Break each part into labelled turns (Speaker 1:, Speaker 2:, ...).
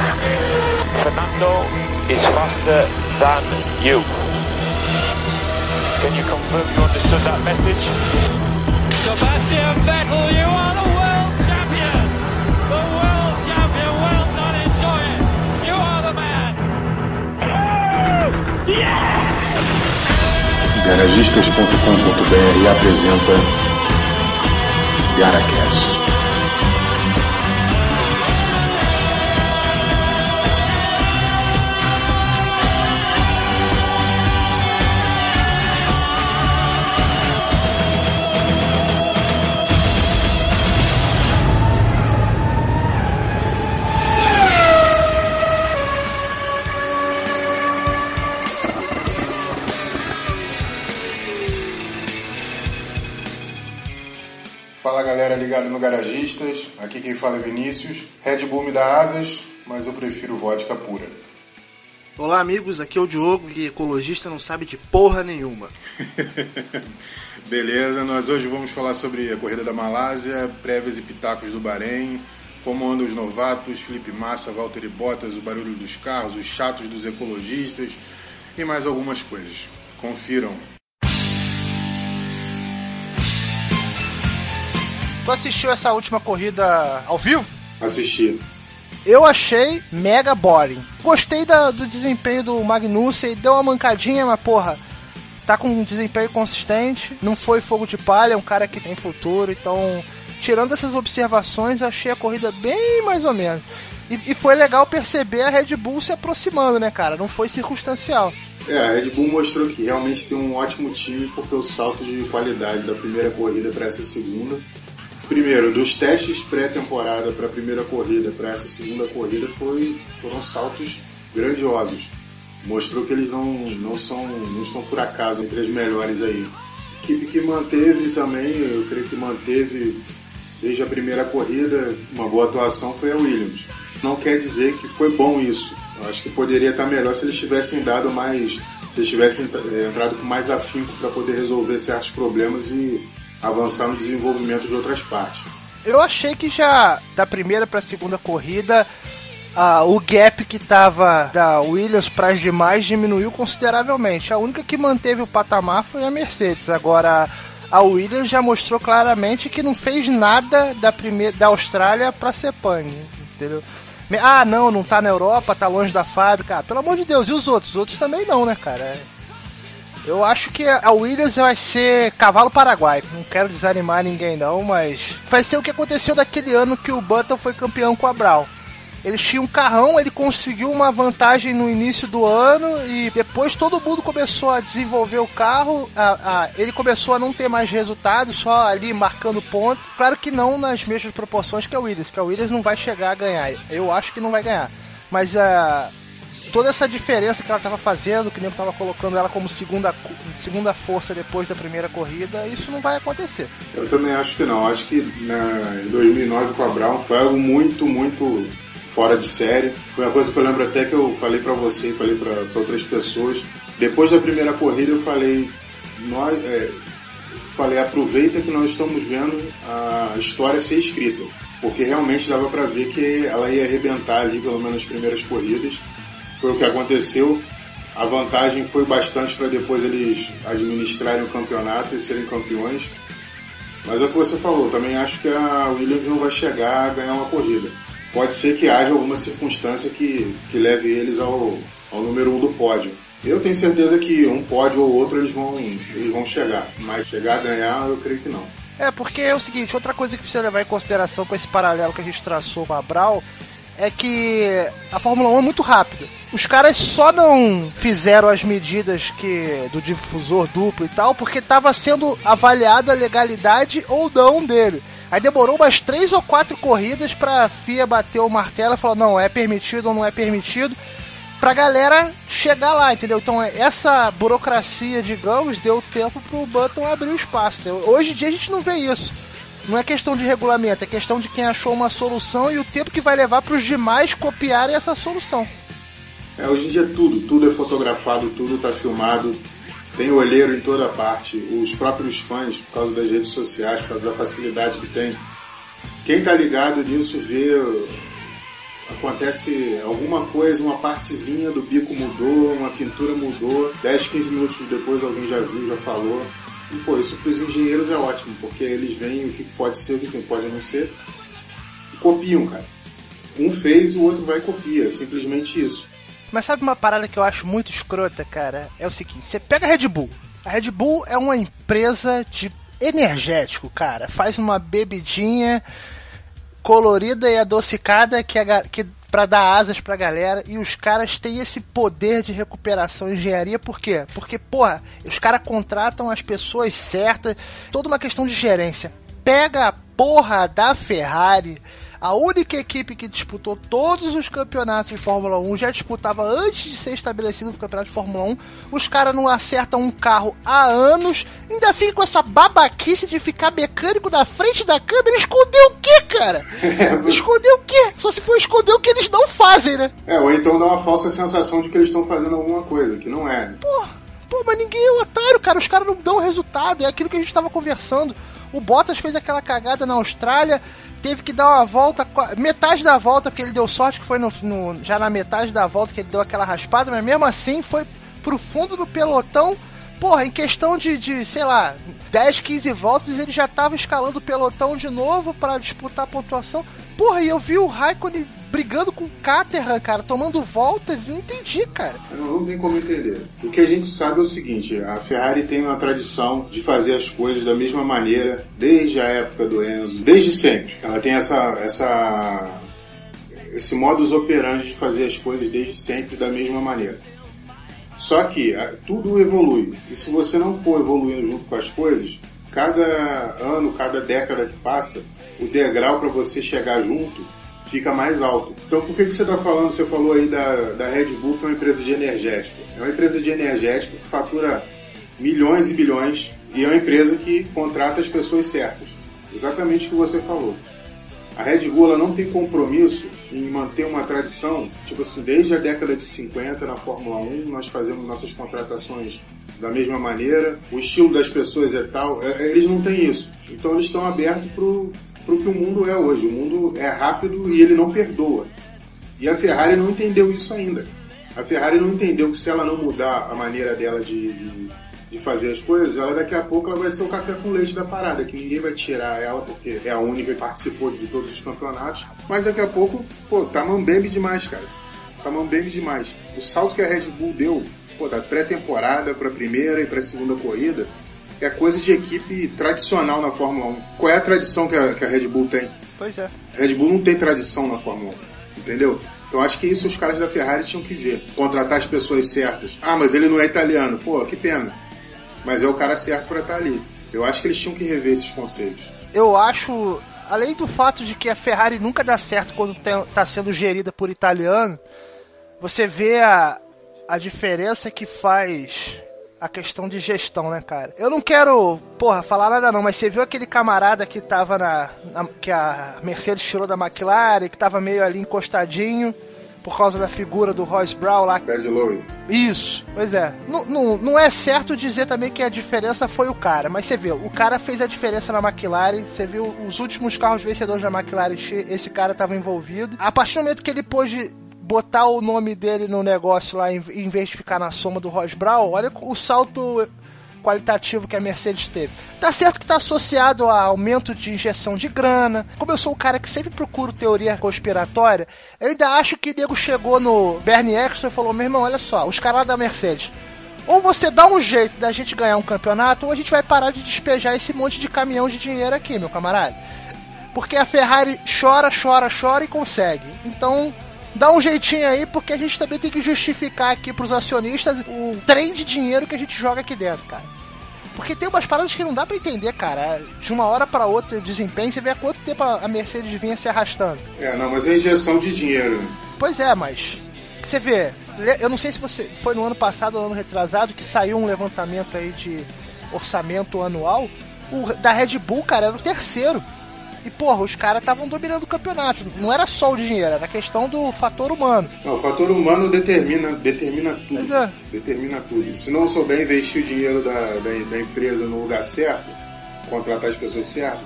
Speaker 1: Fernando is faster than you. Can you confirm you understood that message?
Speaker 2: Sebastian Vettel, you are the world champion! The world champion! Well done, enjoy it! You are the man!
Speaker 3: Garagistas.com.br apresenta GaraCast.
Speaker 4: Galera ligado no Garagistas, aqui quem fala é Vinícius. Red Bull me dá asas, mas eu prefiro vodka pura.
Speaker 5: Olá amigos, aqui é o Diogo e ecologista não sabe de porra nenhuma.
Speaker 4: Beleza, nós hoje vamos falar sobre a corrida da Malásia, prévias e pitacos do Bahrein, como andam os novatos, Felipe Massa, Valtteri Bottas, o barulho dos carros, os chatos dos ecologistas e mais algumas coisas. Confiram.
Speaker 5: Tu assistiu essa última corrida ao vivo?
Speaker 4: Assistir.
Speaker 5: Eu achei mega boring. Gostei da- do desempenho do Magnussen, deu uma mancadinha, mas porra, tá com um desempenho consistente, não foi fogo de palha, é um cara que tem futuro, então, tirando essas observações, achei a corrida bem mais ou menos. E, e foi legal perceber a Red Bull se aproximando, né, cara? Não foi circunstancial.
Speaker 4: É, a Red Bull mostrou que realmente tem um ótimo time porque o salto de qualidade da primeira corrida para essa segunda. Primeiro, dos testes pré-temporada para a primeira corrida para essa segunda corrida foi, foram saltos grandiosos. Mostrou que eles não, não, são, não estão por acaso entre as melhores aí. Equipe que manteve também, eu creio que manteve desde a primeira corrida uma boa atuação foi a Williams. Não quer dizer que foi bom isso. Eu acho que poderia estar melhor se eles tivessem dado mais, se eles tivessem eh, entrado com mais afinco para poder resolver certos problemas e avançar no desenvolvimento de outras partes.
Speaker 5: Eu achei que já da primeira para a segunda corrida ah, o gap que tava da Williams para as demais diminuiu consideravelmente. A única que manteve o patamar foi a Mercedes. Agora a Williams já mostrou claramente que não fez nada da primeira da Austrália para ser pane, entendeu? Ah, não, não tá na Europa, tá longe da fábrica. Ah, pelo amor de Deus, e os outros? Os outros também não, né, cara? Eu acho que a Williams vai ser cavalo paraguai. Não quero desanimar ninguém não, mas vai ser o que aconteceu daquele ano que o Button foi campeão com a Brown. Eles tinham um carrão, ele conseguiu uma vantagem no início do ano e depois todo mundo começou a desenvolver o carro. a- a- ele começou a não ter mais resultados, só ali marcando ponto. Claro que não nas mesmas proporções que a Williams, que a Williams não vai chegar a ganhar. Eu acho que não vai ganhar. Mas a toda essa diferença que ela estava fazendo, que eu estava colocando ela como segunda, segunda força depois da primeira corrida, isso não vai acontecer.
Speaker 4: Eu também acho que não. Acho que na, em 2009 com a Brown foi algo muito, muito fora de série. Foi uma coisa que eu lembro até que eu falei pra você falei pra outras pessoas. Depois da primeira corrida eu falei, nós, é, falei aproveita que nós estamos vendo a história ser escrita, porque realmente dava pra ver que ela ia arrebentar ali pelo menos nas primeiras corridas. Foi o que aconteceu. A vantagem foi bastante para depois eles administrarem o campeonato e serem campeões. Mas é o que você falou, também acho que a Williams não vai chegar a ganhar uma corrida. Pode ser que haja alguma circunstância que, que leve eles ao, ao número um do pódio. Eu tenho certeza que um pódio ou outro eles vão, eles vão chegar, mas chegar a ganhar eu creio que não.
Speaker 5: É, porque é o seguinte, outra coisa que precisa levar em consideração com esse paralelo que a gente traçou com a Brau é que a Fórmula 1 é muito rápida. Os caras só não fizeram as medidas que do difusor duplo e tal, porque estava sendo avaliada a legalidade ou não dele. Aí demorou umas três ou quatro corridas pra FIA bater o martelo e falar, não, é permitido ou não é permitido, pra galera chegar lá, entendeu? Então essa burocracia, digamos, deu tempo pro Button abrir o espaço. entendeu? Hoje em dia a gente não vê isso. Não é questão de regulamento, é questão de quem achou uma solução e o tempo que vai levar para os demais copiarem essa solução.
Speaker 4: É, hoje em dia tudo, tudo é fotografado, tudo está filmado, tem olheiro em toda parte. Os próprios fãs, por causa das redes sociais, por causa da facilidade que tem. Quem está ligado nisso vê acontece alguma coisa, uma partezinha do bico mudou, uma pintura mudou, 10, 15 minutos depois alguém já viu, já falou. E, pô, isso para os engenheiros é ótimo, porque eles veem o que pode ser, o que pode não ser, e copiam, cara. Um fez, o outro vai e copia, é simplesmente isso.
Speaker 5: Mas sabe uma parada que eu acho muito escrota, cara? É o seguinte, você pega a Red Bull. A Red Bull é uma empresa de energético, cara. Faz uma bebidinha colorida e adocicada que, a, que para dar asas pra galera e os caras têm esse poder de recuperação e engenharia, por quê? Porque, porra, os caras contratam as pessoas certas, toda uma questão de gerência. Pega a porra da Ferrari, a única equipe que disputou todos os campeonatos de Fórmula 1 já disputava antes de ser estabelecido o campeonato de Fórmula 1. Os caras não acertam um carro há anos, ainda fica com essa babaquice de ficar mecânico na frente da câmera. Esconder o quê, cara? esconder o quê? Só se for esconder o que eles não fazem, né?
Speaker 4: É, ou então dá uma falsa sensação de que eles estão fazendo alguma coisa, que não é.
Speaker 5: Porra, pô, mas ninguém é otário, cara. Os caras não dão resultado. É aquilo que a gente tava conversando. O Bottas fez aquela cagada na Austrália, teve que dar uma volta, metade da volta, porque ele deu sorte que foi no, no, já na metade da volta que ele deu aquela raspada, mas mesmo assim foi pro fundo do pelotão. Porra, em questão de, de sei lá, 10, 15 voltas, ele já tava escalando o pelotão de novo para disputar a pontuação. Porra, e eu vi o Raikkonen brigando com o Caterham, cara, tomando volta, não entendi, cara.
Speaker 4: Não, tem como entender. O que a gente sabe é o seguinte, a Ferrari tem uma tradição de fazer as coisas da mesma maneira desde a época do Enzo, desde sempre. Ela tem essa, essa esse modus operandi de fazer as coisas desde sempre da mesma maneira. Só que tudo evolui. E se você não for evoluindo junto com as coisas, cada ano, cada década que passa, o degrau para você chegar junto fica mais alto. Então por que, que você está falando, você falou aí da, da Red Bull que é uma empresa de energético. É uma empresa de energético que fatura milhões e bilhões e é uma empresa que contrata as pessoas certas. Exatamente o que você falou. A Red Bull não tem compromisso em manter uma tradição, tipo assim, desde a década de 50 na Fórmula 1, nós fazemos nossas contratações da mesma maneira, o estilo das pessoas é tal, é, eles não têm isso. Então eles estão abertos para o que o mundo é hoje. O mundo é rápido e ele não perdoa. E a Ferrari não entendeu isso ainda. A Ferrari não entendeu que se ela não mudar a maneira dela de, de, de, fazer as coisas, ela daqui a pouco ela vai ser o café com leite da parada, que ninguém vai tirar ela porque é a única que participou de todos os campeonatos. Mas daqui a pouco, pô, tá mambembe demais, cara. Tá mambembe demais. O salto que a Red Bull deu, pô, da pré-temporada pra primeira e pra segunda corrida, é coisa de equipe tradicional na Fórmula 1. Qual é a tradição que a, que a Red Bull tem?
Speaker 5: Pois é.
Speaker 4: A Red Bull não tem tradição na Fórmula 1, entendeu? Então acho que isso os caras da Ferrari tinham que ver. Contratar as pessoas certas. Ah, mas ele não é italiano. Pô, que pena. Mas é o cara certo para estar ali. Eu acho que eles tinham que rever esses conceitos.
Speaker 5: Eu acho, além do fato de que a Ferrari nunca dá certo quando está sendo gerida por italiano, você vê a, a diferença que faz a questão de gestão, né, cara? Eu não quero, porra, falar nada não, mas você viu aquele camarada que tava na, na que a Mercedes tirou da McLaren, que tava meio ali encostadinho por causa da figura do Royce Brown lá.
Speaker 4: Bad Lowe.
Speaker 5: Isso, pois é. Não, não, não é certo dizer também que a diferença foi o cara, mas você vê, o cara fez a diferença na McLaren, você viu os últimos carros vencedores da McLaren, esse cara estava envolvido. A partir do momento que ele pôde botar o nome dele no negócio lá, em, em vez de ficar na soma do Ross Brown, olha o salto qualitativo que a Mercedes teve. Tá certo que tá associado a aumento de injeção de grana. Como eu sou um cara que sempre procuro teoria conspiratória, eu ainda acho que o Diego chegou no Bernie Eccleston e falou: meu irmão, olha só, os caras da Mercedes. Ou você dá um jeito da gente ganhar um campeonato, ou a gente vai parar de despejar esse monte de caminhão de dinheiro aqui, meu camarada. Porque a Ferrari chora, chora, chora e consegue. Então, dá um jeitinho aí, porque a gente também tem que justificar aqui pros acionistas o trem de dinheiro que a gente joga aqui dentro, cara. Porque tem umas paradas que não dá para entender, cara. De uma hora para outra, o desempenho, você vê há quanto tempo a Mercedes vinha se arrastando.
Speaker 4: É, não, mas é injeção de dinheiro.
Speaker 5: Pois é, mas. Você vê, eu não sei se você foi no ano passado ou no ano retrasado que saiu um levantamento aí de orçamento anual. O da Red Bull, cara, era o terceiro. E, porra, os caras estavam dominando o campeonato. Não era só o dinheiro, era a questão do fator humano.
Speaker 4: Não, o fator humano determina, determina tudo. É. Determina tudo. Se não souber investir o dinheiro da, da, da, empresa no lugar certo, contratar as pessoas certas,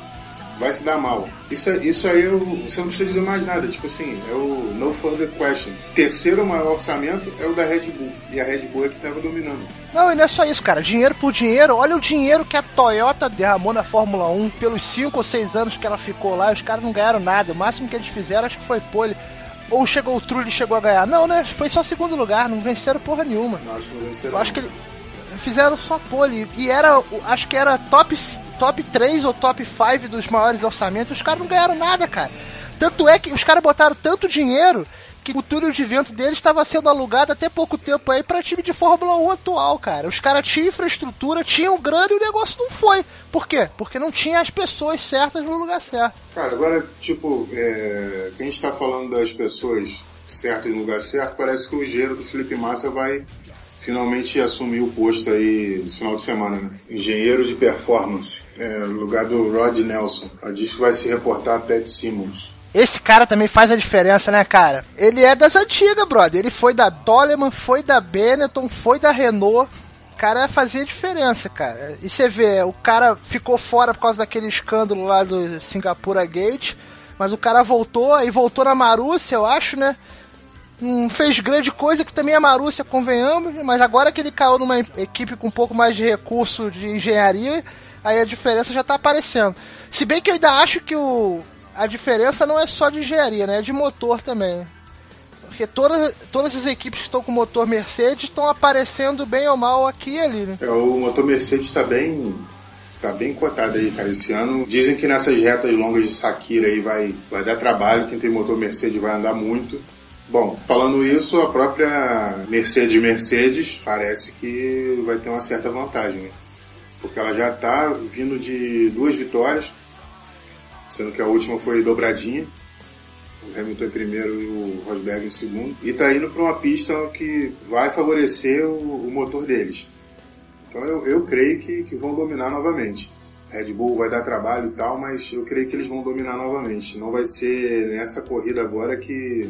Speaker 4: vai se dar mal. Isso, isso aí eu, você não precisa dizer mais nada. Tipo assim, é o no further questions. Terceiro maior orçamento é o da Red Bull. E a Red Bull é que estava dominando.
Speaker 5: Não, e não é só isso, cara. Dinheiro por dinheiro. Olha o dinheiro que a Toyota derramou na Fórmula 1 pelos 5 ou 6 anos que ela ficou lá. Os caras não ganharam nada. O máximo que eles fizeram acho que foi pole. Ou chegou o Trulli e chegou a ganhar. Não, né? Foi só segundo lugar. Não venceram porra nenhuma.
Speaker 4: Não, acho que não venceram.
Speaker 5: Eu acho que ele fizeram só pole. E era, acho que era top, top 3 ou top 5 dos maiores orçamentos. Os caras não ganharam nada, cara. Tanto é que os caras botaram tanto dinheiro que o túnel de vento deles estava sendo alugado até pouco tempo aí para time de Fórmula 1 atual, cara. Os caras tinham infraestrutura, tinham grana e o negócio não foi. Por quê? Porque não tinha as pessoas certas no lugar certo.
Speaker 4: Cara, agora, tipo, é, a gente tá falando das pessoas certas no lugar certo, parece que o engenheiro do Felipe Massa vai finalmente assumir o posto aí no final de semana, né? Engenheiro de performance, é, no lugar do Rod Nelson. A diz que vai se reportar a Ted Simmons.
Speaker 5: Esse cara também faz a diferença, né, cara? Ele é das antigas, brother. Ele foi da Toleman, foi da Benetton, foi da Renault. Cara fazia diferença, cara. E você vê, o cara ficou fora por causa daquele escândalo lá do Singapura Gate, mas o cara voltou e voltou na Marúcia, eu acho, né? Não fez grande coisa, que também é Marúcia, convenhamos, mas agora que ele caiu numa equipe com um pouco mais de recurso de engenharia, aí a diferença já tá aparecendo. Se bem que eu ainda acho que o, a diferença não é só de engenharia, né? É de motor também. Porque todas, todas as equipes que estão com motor Mercedes estão aparecendo bem ou mal aqui e ali, né?
Speaker 4: É, o motor Mercedes está bem tá bem cotado aí, cara, esse ano. Dizem que nessas retas longas de Sakira aí vai, vai dar trabalho, quem tem motor Mercedes vai andar muito. Bom, falando isso, a própria Mercedes Mercedes parece que vai ter uma certa vantagem, né? Porque ela já está vindo de duas vitórias, sendo que a última foi dobradinha. O Hamilton em primeiro e o Rosberg em segundo. E está indo para uma pista que vai favorecer o, o motor deles. Então eu, eu creio que, que vão dominar novamente. Red Bull vai dar trabalho e tal, mas eu creio que eles vão dominar novamente. Não vai ser nessa corrida agora que,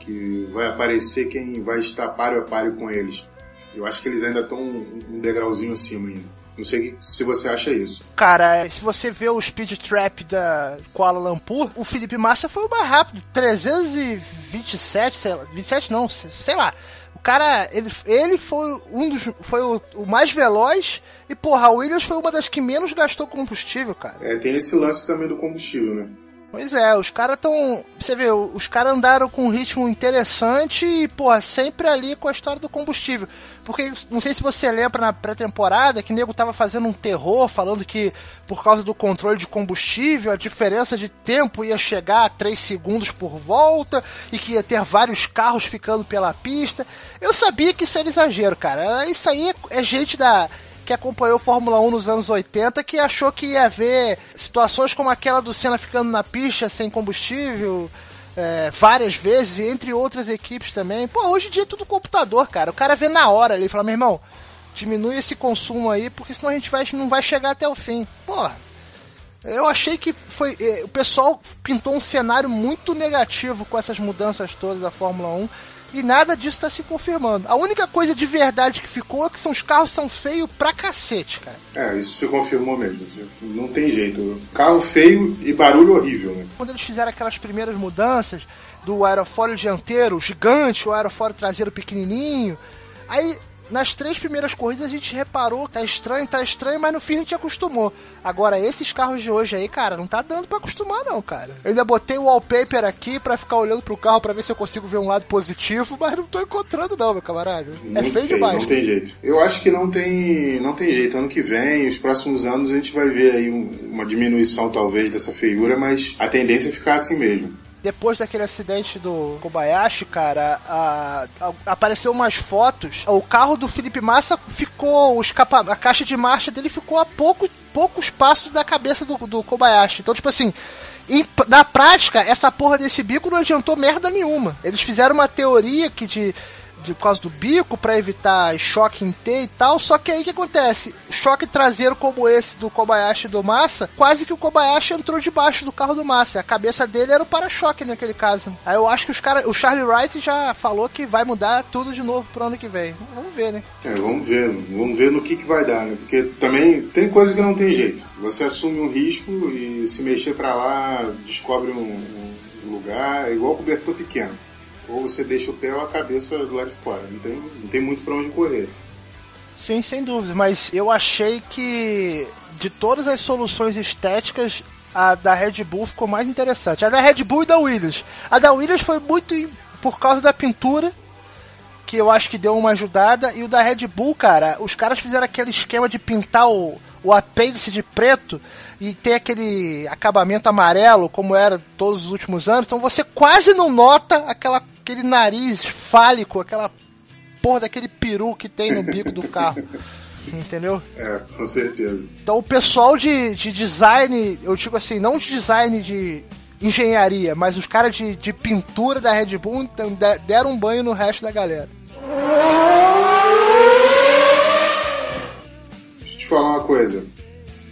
Speaker 4: que vai aparecer quem vai estar páreo a páreo com eles. Eu acho que eles ainda estão um degrauzinho acima ainda. Não sei se você acha isso.
Speaker 5: Cara, se você vê o speed trap da Kuala Lumpur, o Felipe Massa foi o mais rápido, 327, sei lá, 27 não, sei lá. O cara, ele, ele foi um dos foi o, o mais veloz e porra, a Williams foi uma das que menos gastou combustível, cara.
Speaker 4: É, tem esse lance também do combustível, né?
Speaker 5: Pois é, os caras tão. Você vê, os caras andaram com um ritmo interessante e, porra, sempre ali com a história do combustível. Porque não sei se você lembra na pré-temporada que o nego tava fazendo um terror, falando que por causa do controle de combustível, a diferença de tempo ia chegar a 3 segundos por volta e que ia ter vários carros ficando pela pista. Eu sabia que isso era exagero, cara. Isso aí é gente da que acompanhou Fórmula 1 nos anos 80 que achou que ia haver situações como aquela do Senna ficando na pista sem combustível. É, várias vezes, entre outras equipes também. Pô, hoje em dia é tudo computador, cara. O cara vê na hora ali e fala, meu irmão, diminui esse consumo aí, porque senão a gente vai, não vai chegar até o fim. Pô, eu achei que foi. Eh, o pessoal pintou um cenário muito negativo com essas mudanças todas da Fórmula 1 e nada disso está se confirmando. A única coisa de verdade que ficou é que são, os carros são feios pra cacete, cara.
Speaker 4: É, isso se confirmou mesmo. Não tem jeito. Carro feio e barulho horrível, né?
Speaker 5: Quando eles fizeram aquelas primeiras mudanças do aerofólio dianteiro gigante, o aerofólio traseiro pequenininho, aí nas três primeiras corridas a gente reparou, tá estranho, tá estranho, mas no fim a gente acostumou. Agora, esses carros de hoje aí, cara, não tá dando para acostumar não, cara. Eu ainda botei o wallpaper aqui para ficar olhando pro carro para ver se eu consigo ver um lado positivo, mas não tô encontrando não, meu camarada. É feio demais.
Speaker 4: Não tem jeito. Eu acho que não tem, não tem jeito. Ano que vem, os próximos anos, a gente vai ver aí um, uma diminuição talvez dessa feiura, mas a tendência é ficar assim mesmo
Speaker 5: depois daquele acidente do Kobayashi, cara, a, a, apareceu umas fotos. O carro do Felipe Massa ficou, o escapa, a caixa de marcha dele ficou a pouco, poucos passos da cabeça do, do Kobayashi. Então, tipo assim, na prática, essa porra desse bico não adiantou merda nenhuma. Eles fizeram uma teoria que de de por causa do bico para evitar choque em T e tal. Só que aí o que acontece? Choque traseiro como esse do Kobayashi e do Massa, quase que o Kobayashi entrou debaixo do carro do Massa. A cabeça dele era o para-choque naquele caso. Aí eu acho que os cara, o Charlie Wright já falou que vai mudar tudo de novo pro ano que vem. Vamos ver, né?
Speaker 4: É, vamos ver. Vamos ver no que, que vai dar, né? Porque também tem coisa que não tem jeito. Você assume um risco e se mexer para lá, descobre um, um lugar, é igual cobertor pequeno ou você deixa o pé ou a cabeça do lado de fora. Não tem, não tem muito para onde correr.
Speaker 5: Sim, sem dúvida, mas eu achei que de todas as soluções estéticas, a da Red Bull ficou mais interessante. A da Red Bull e da Williams. A da Williams foi muito por causa da pintura, que eu acho que deu uma ajudada, e o da Red Bull, cara, os caras fizeram aquele esquema de pintar o, o apêndice de preto e ter aquele acabamento amarelo, como era todos os últimos anos, então você quase não nota aquela aquele nariz fálico, aquela porra daquele peru que tem no bico do carro. Entendeu?
Speaker 4: É, com certeza.
Speaker 5: Então o pessoal de, de design, eu digo assim, não de design de engenharia, mas os caras de, de pintura da Red Bull então, deram um banho no resto da galera.
Speaker 4: Deixa eu te falar uma coisa.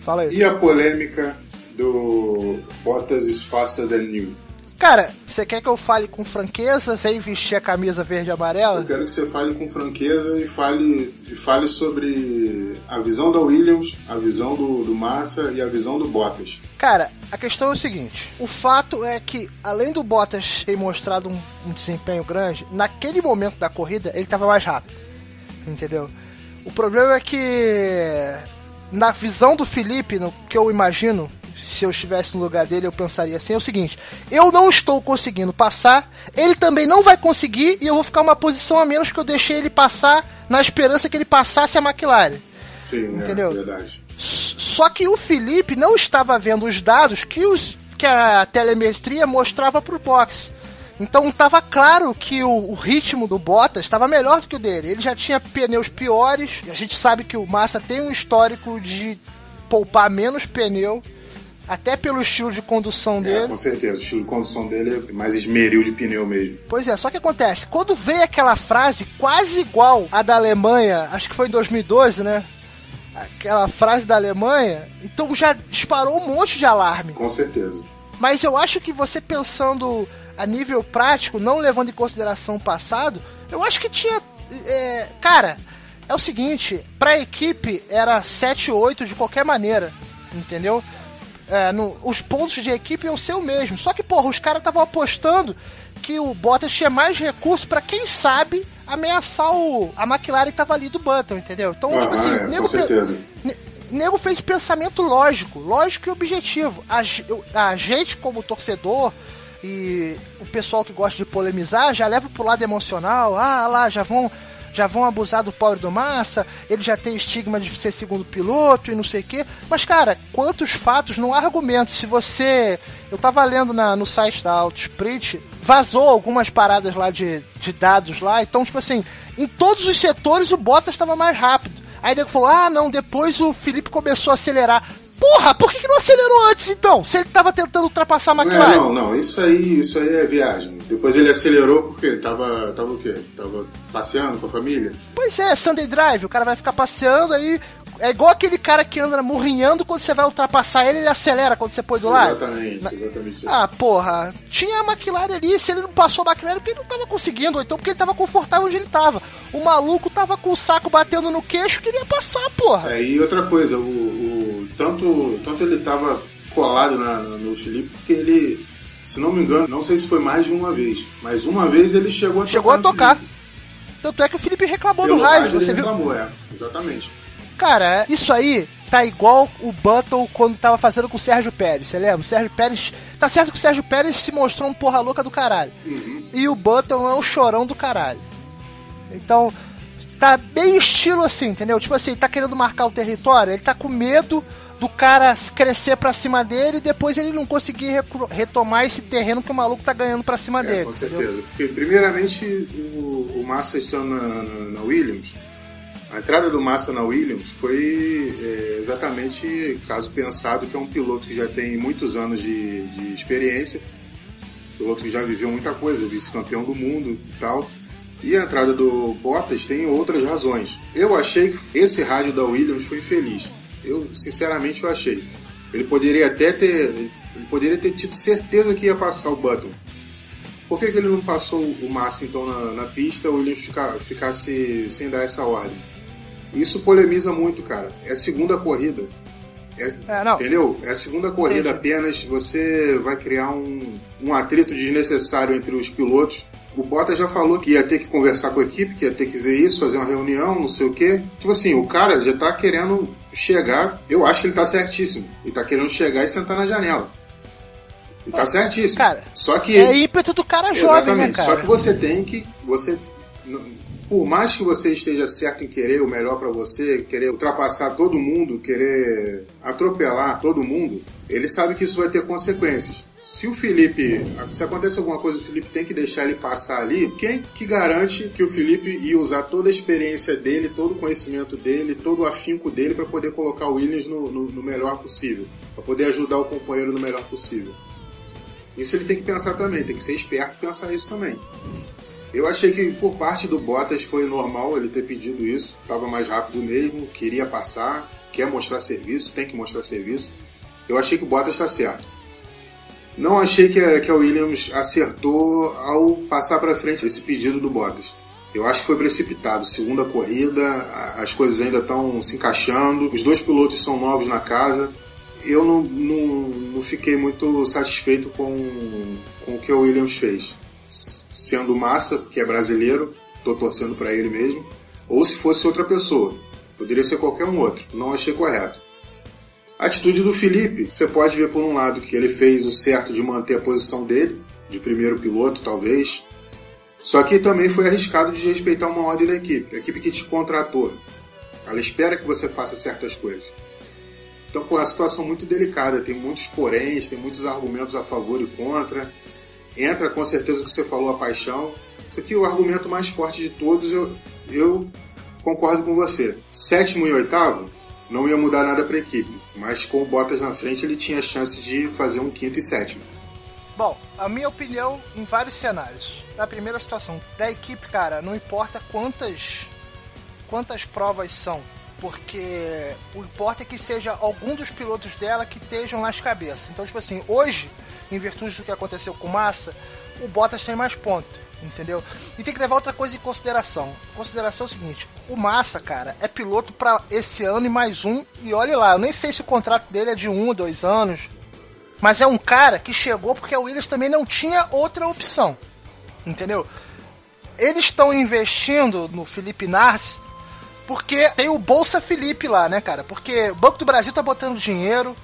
Speaker 5: Fala aí.
Speaker 4: E a polêmica do Bottas faster than you?
Speaker 5: Cara, você quer que eu fale com franqueza sem vestir a camisa verde e amarela?
Speaker 4: Eu quero que você fale com franqueza e fale, e fale sobre a visão da Williams, a visão do, do Massa e a visão do Bottas.
Speaker 5: Cara, a questão é o seguinte: o fato é que, além do Bottas ter mostrado um, um desempenho grande, naquele momento da corrida ele estava mais rápido. Entendeu? O problema é que, na visão do Felipe, no que eu imagino, se eu estivesse no lugar dele, eu pensaria assim: é o seguinte, eu não estou conseguindo passar, ele também não vai conseguir e eu vou ficar uma posição a menos que eu deixei ele passar na esperança que ele passasse a McLaren.
Speaker 4: Sim, é entendeu? É verdade.
Speaker 5: Só que o Felipe não estava vendo os dados que, os, que a telemetria mostrava para o box. Então estava claro que o, o, ritmo do Bottas estava melhor do que o dele. Ele já tinha pneus piores. A gente sabe que o Massa tem um histórico de poupar menos pneu até pelo estilo de condução
Speaker 4: é,
Speaker 5: dele.
Speaker 4: Com certeza, o estilo de condução dele é mais esmeril de pneu mesmo.
Speaker 5: Pois é, só que acontece, quando veio aquela frase quase igual à da Alemanha, acho que foi em 2012, né? Aquela frase da Alemanha, então já disparou um monte de alarme.
Speaker 4: Com certeza.
Speaker 5: Mas eu acho que você pensando a nível prático, não levando em consideração o passado, eu acho que tinha. É, cara, é o seguinte: pra equipe era 7-8 de qualquer maneira, entendeu? É, no, os pontos de equipe iam ser o mesmo. Só que, porra, os caras estavam apostando que o Bottas tinha mais recursos para quem sabe ameaçar o, a McLaren que tava ali do Button, entendeu? Então,
Speaker 4: ah, tipo assim, é, nego,
Speaker 5: nego fez pensamento lógico, lógico e objetivo. A, a gente, como torcedor, e o pessoal que gosta de polemizar já leva pro lado emocional, ah lá, já vão já vão abusar do pobre do Massa, ele já tem estigma de ser segundo piloto e não sei o quê. Mas, cara, quantos fatos, não há argumentos. Se você. Eu tava lendo na, no site da Autosprint, vazou algumas paradas lá de, de dados lá, então, tipo assim, em todos os setores o Bottas estava mais rápido. Aí ele falou: ah, não, depois o Felipe começou a acelerar. Porra, por que, que não acelerou antes então? Se ele tava tentando ultrapassar a McLaren.
Speaker 4: Não, não, não, isso aí, isso aí é viagem. Depois ele acelerou porque tava, tava o quê? Tava passeando com a família?
Speaker 5: Pois é, Sunday Drive, o cara vai ficar passeando aí. É igual aquele cara que anda murrinhando quando você vai ultrapassar ele, ele acelera quando você põe do lado.
Speaker 4: Exatamente, exatamente.
Speaker 5: Ah, porra, tinha a McLaren ali, se ele não passou a McLaren, porque ele não tava conseguindo, ou então porque ele tava confortável onde ele tava. O maluco tava com o saco batendo no queixo, queria passar, porra.
Speaker 4: É, e outra coisa, o, o tanto, tanto ele estava colado na, no Felipe, porque ele, se não me engano, não sei se foi mais de uma vez, mas uma vez ele chegou a
Speaker 5: chegou tocar. Chegou a tocar. Tanto é que o Felipe reclamou
Speaker 4: Pelo
Speaker 5: do rádio, você
Speaker 4: reclamou, viu? É, exatamente.
Speaker 5: Cara, isso aí tá igual o Button quando tava fazendo com o Sérgio Pérez, você lembra? O Sérgio Pérez. Tá certo que o Sérgio Pérez se mostrou um porra louca do caralho.
Speaker 4: Uhum.
Speaker 5: E o Button é um chorão do caralho. Então, tá bem estilo assim, entendeu? Tipo assim, ele tá querendo marcar o território, ele tá com medo do cara crescer pra cima dele e depois ele não conseguir retomar esse terreno que o maluco tá ganhando pra cima
Speaker 4: é,
Speaker 5: dele.
Speaker 4: Com certeza. Entendeu? Porque, primeiramente, o, o Massa estando na, na, na, Williams, a entrada do Massa na Williams foi é, exatamente caso pensado, que é um piloto que já tem muitos anos de, de experiência, piloto que já viveu muita coisa, vice-campeão do mundo e tal. E a entrada do Bottas tem outras razões. Eu achei que esse rádio da Williams foi infeliz. Eu, sinceramente, eu achei. Ele poderia até ter. Ele poderia ter tido certeza que ia passar o Button. Por que, que ele não passou o Massa então na, na pista, o Williams fica, ficasse sem dar essa ordem? Isso polemiza muito, cara. É a segunda corrida. É,
Speaker 5: É.
Speaker 4: Entendeu? É a segunda corrida
Speaker 5: Entendi.
Speaker 4: apenas. Você vai criar um, um atrito desnecessário entre os pilotos. O Bottas já falou que ia ter que conversar com a equipe, que ia ter que ver isso, fazer uma reunião, não sei o quê. Tipo assim, o cara já tá querendo chegar. Eu acho que ele tá certíssimo. Ele tá querendo chegar e sentar na janela. Ele tá certíssimo.
Speaker 5: Cara,
Speaker 4: Só que.
Speaker 5: É ímpeto do cara jovem, né,
Speaker 4: Exatamente.
Speaker 5: cara?
Speaker 4: Só que você tem que. Você, por mais que você esteja certo em querer o melhor pra você, querer ultrapassar todo mundo, querer atropelar todo mundo, ele sabe que isso vai ter consequências. Se o Felipe, se acontece alguma coisa, o Felipe tem que deixar ele passar ali. Quem que garante que o Felipe ia usar toda a experiência dele, todo o conhecimento dele, todo o afinco dele para poder colocar o Williams no, no- no melhor possível, para poder ajudar o companheiro no melhor possível? Isso ele tem que pensar também, tem que ser esperto e pensar isso também. Eu achei que por parte do Bottas foi normal ele ter pedido isso, estava mais rápido mesmo, queria passar, quer mostrar serviço, tem que mostrar serviço. Eu achei que o Bottas está certo. Não achei que a, que a Williams acertou ao passar para frente esse pedido do Bottas. Eu acho que foi precipitado. Segunda corrida, as coisas ainda estão se encaixando, os dois pilotos são novos na casa. Eu não, não, não fiquei muito satisfeito com, com o que o Williams fez. Sendo Massa, que é brasileiro, tô torcendo para ele mesmo, ou se fosse outra pessoa. Poderia ser qualquer um outro. Não achei correto. A atitude do Felipe, você pode ver por um lado que ele fez o certo de manter a posição dele, de primeiro piloto, talvez. Só que também foi arriscado de respeitar uma ordem da equipe, a equipe que te contratou. Ela espera que você faça certas coisas. Então, pô, é uma situação muito delicada, tem muitos poréns, tem muitos argumentos a favor e contra. Entra com certeza o que você falou, a paixão. Aqui é o argumento mais forte de todos, eu, eu concordo com você. Sétimo e oitavo, não ia mudar nada para a equipe, mas com o Bottas na frente ele tinha chance de fazer um quinto e sétimo.
Speaker 5: Bom, a minha opinião em vários cenários. Na primeira situação da equipe, cara, não importa quantas quantas provas são, porque o importa é que seja algum dos pilotos dela que estejam nas cabeças. Então, tipo assim, hoje, em virtude do que aconteceu com Massa, o Bottas tem mais ponto, entendeu? E tem que levar outra coisa em consideração. Consideração é o seguinte, o Massa, cara, é piloto para esse ano e mais um, e olhe lá, eu nem sei se o contrato dele é de um ou dois anos, mas é um cara que chegou porque a Williams também não tinha outra opção. Entendeu? Eles estão investindo no Felipe Narce porque tem o Bolsa Felipe lá, né, cara? Porque o Banco do Brasil tá botando dinheiro,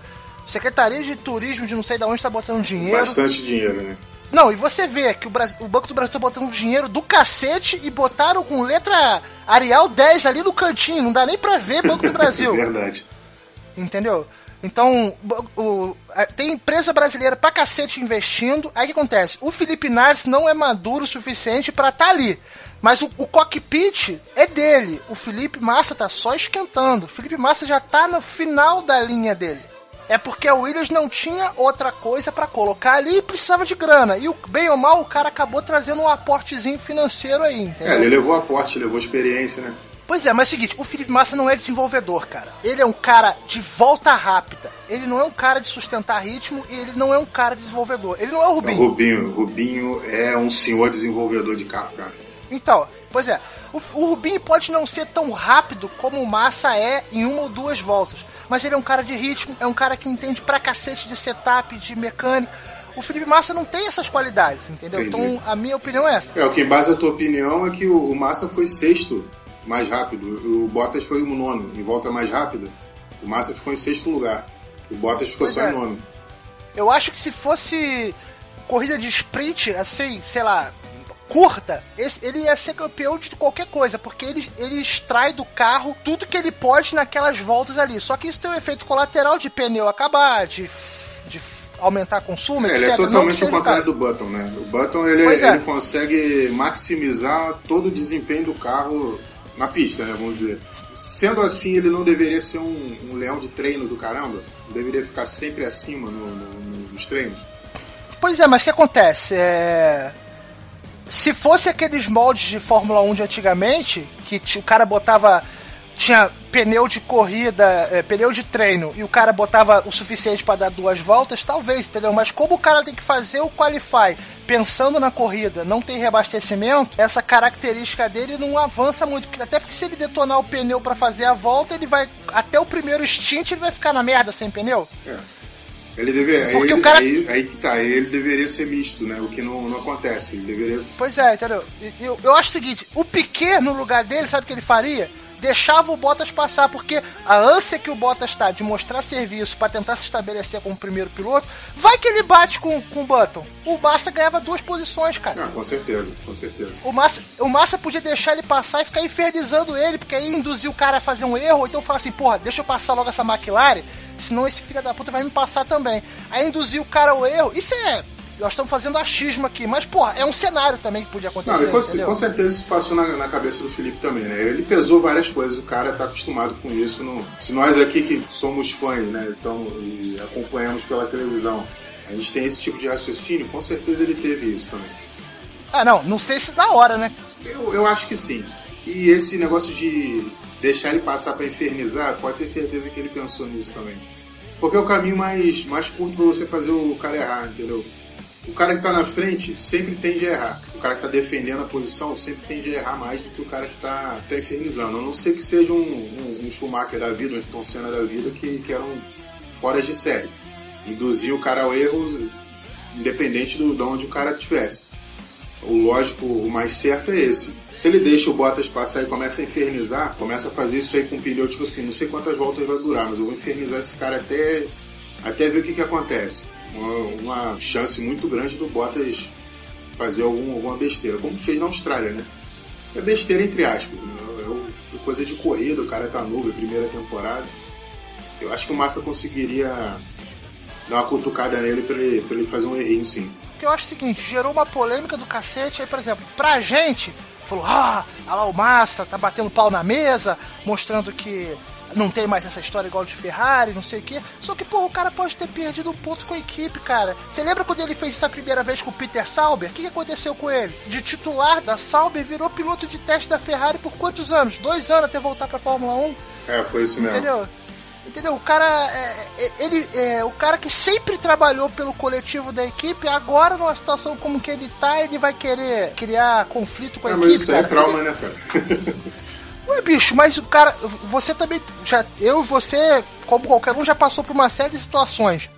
Speaker 5: Secretaria de Turismo de não sei de onde tá botando dinheiro.
Speaker 4: Bastante dinheiro, né?
Speaker 5: Não, e você vê que o, Brasil- o Banco do Brasil tá botando dinheiro do cacete e botaram com letra Arial 10 ali no cantinho. Não dá nem pra ver Banco do Brasil.
Speaker 4: Verdade.
Speaker 5: Entendeu? Então, o- a- tem empresa brasileira pra cacete investindo. Aí o que acontece? O Felipe Nares não é maduro o suficiente pra estar ali. Mas o, o cockpit é dele. O Felipe Massa tá só esquentando. O Felipe Massa já tá no final da linha dele. É porque a Williams não tinha outra coisa pra colocar ali e precisava de grana. E o, bem ou mal, o cara acabou trazendo um aportezinho financeiro aí, entendeu?
Speaker 4: É, ele levou aporte, levou experiência, né?
Speaker 5: Pois é, mas é o seguinte, o Felipe Massa não é desenvolvedor, cara. Ele é um cara de volta rápida. Ele não é um cara de sustentar ritmo e ele não é um cara desenvolvedor. Ele não é o
Speaker 4: É o
Speaker 5: Rubinho.
Speaker 4: Rubinho. Rubinho é um senhor desenvolvedor de carro, cara.
Speaker 5: Então, pois é, o, o Rubinho pode não ser tão rápido como o Massa é em uma ou duas voltas. Mas ele é um cara de ritmo, é um cara que entende pra cacete de setup, de mecânica. O Felipe Massa não tem essas qualidades, entendeu?
Speaker 4: Entendi.
Speaker 5: Então a minha opinião é essa.
Speaker 4: É, o que embasa a tua opinião é que o, o Massa foi sexto mais rápido. O Bottas foi o nono, em volta mais rápida. O Massa ficou em sexto lugar. O Bottas ficou
Speaker 5: Pois
Speaker 4: só
Speaker 5: é.
Speaker 4: em nono.
Speaker 5: Eu acho que se fosse corrida de sprint, assim, sei lá, curta, esse- ele ia ser campeão de qualquer coisa, porque ele, ele extrai do carro tudo que ele pode naquelas voltas ali. Só que isso tem um efeito colateral de pneu acabar, de, de aumentar consumo,
Speaker 4: É,
Speaker 5: etc.
Speaker 4: ele é totalmente
Speaker 5: o
Speaker 4: contrário do Button, né? O Button ele,
Speaker 5: é.
Speaker 4: ele consegue maximizar todo o desempenho do carro na pista, né? Vamos dizer. Sendo assim, ele não deveria ser um, um leão de treino do caramba? Deveria ficar sempre acima no- no- nos treinos?
Speaker 5: Pois é, mas o que acontece? É... se fosse aqueles moldes de Fórmula 1 de antigamente, que o cara botava tinha pneu de corrida, é, pneu de treino, e o cara botava o suficiente para dar duas voltas, talvez, entendeu? Mas como o cara tem que fazer o qualify pensando na corrida, não tem reabastecimento, essa característica dele não avança muito, porque até porque se ele detonar o pneu para fazer a volta, ele vai até o primeiro stint ele vai ficar na merda sem pneu.
Speaker 4: É. Ele deveria. Porque ele, o cara... aí, aí que tá, ele deveria ser misto, né? O que não, não acontece. Ele deveria.
Speaker 5: Pois é, entendeu? Eu, eu acho o seguinte: o Piquet, no lugar dele, sabe o que ele faria? Deixava o Bottas passar, porque a ânsia que o Bottas está de mostrar serviço para tentar se estabelecer como primeiro piloto, vai que ele bate com, com o Button. O Massa ganhava duas posições, cara.
Speaker 4: Ah, com certeza, com certeza.
Speaker 5: O Massa, o Massa podia deixar ele passar e ficar infernizando ele, porque aí induzia o cara a fazer um erro, ou então falar assim, porra, deixa eu passar logo essa McLaren, senão esse filho da puta vai me passar também. Aí induzir o cara ao erro. Isso é nós estamos fazendo achismo aqui, mas, porra, é um cenário também que podia acontecer.
Speaker 4: Não, com, com, certeza isso passou na, na, cabeça do Felipe também, né? Ele pesou várias coisas, o cara tá acostumado com isso. No, se nós aqui que somos fãs, né, então, e acompanhamos pela televisão, a gente tem esse tipo de raciocínio, com certeza ele teve isso também.
Speaker 5: Ah, não, não sei se na hora, né?
Speaker 4: Eu, eu acho que sim. E esse negócio de deixar ele passar para infernizar, pode ter certeza que ele pensou nisso também. Porque é o caminho mais, mais curto para você fazer o cara errar, entendeu? O cara que está na frente sempre tende a errar. O cara que está defendendo a posição sempre tende a errar mais do que o cara que está tá infernizando. A não ser que seja um, um, um Schumacher da vida, um Ayrton Senna da vida, que, que eram fora de série. Induzir o cara ao erro, independente do, de onde o cara estivesse. O lógico, o mais certo é esse. Se ele deixa o Bottas passar e começa a infernizar, começa a fazer isso aí com o pneu, tipo assim, não sei quantas voltas vai durar, mas eu vou infernizar esse cara até, até ver o que, que acontece uma, uma chance muito grande do Bottas fazer algum, alguma besteira, como fez na Austrália, né? É besteira entre aspas, né? é, é coisa de corrida, o cara tá novo, é primeira temporada. Eu acho que o Massa conseguiria dar uma cutucada nele pra ele, pra ele fazer um errinho sim.
Speaker 5: Eu acho o seguinte, gerou uma polêmica do cacete, aí, por exemplo, pra gente, falou, ah, olha lá o Massa, tá batendo pau na mesa, mostrando que não tem mais essa história igual de Ferrari, não sei o quê. Só que, pô, o cara pode ter perdido um ponto com a equipe, cara. Você lembra quando ele fez isso a primeira vez com o Peter Sauber? O que, que aconteceu com ele? De titular da Sauber, virou piloto de teste da Ferrari por quantos anos? Dois anos até voltar pra Fórmula 1?
Speaker 4: É, foi isso mesmo.
Speaker 5: Entendeu? Entendeu? O cara, é, é, ele, é, o cara que sempre trabalhou pelo coletivo da equipe, agora numa situação como que ele tá, ele vai querer criar conflito com a é, equipe.
Speaker 4: Mas isso cara. é trauma, né, cara?
Speaker 5: Ué, bicho, mas o cara. Você também. Já, eu e você, como qualquer um, já passou por uma série de situações.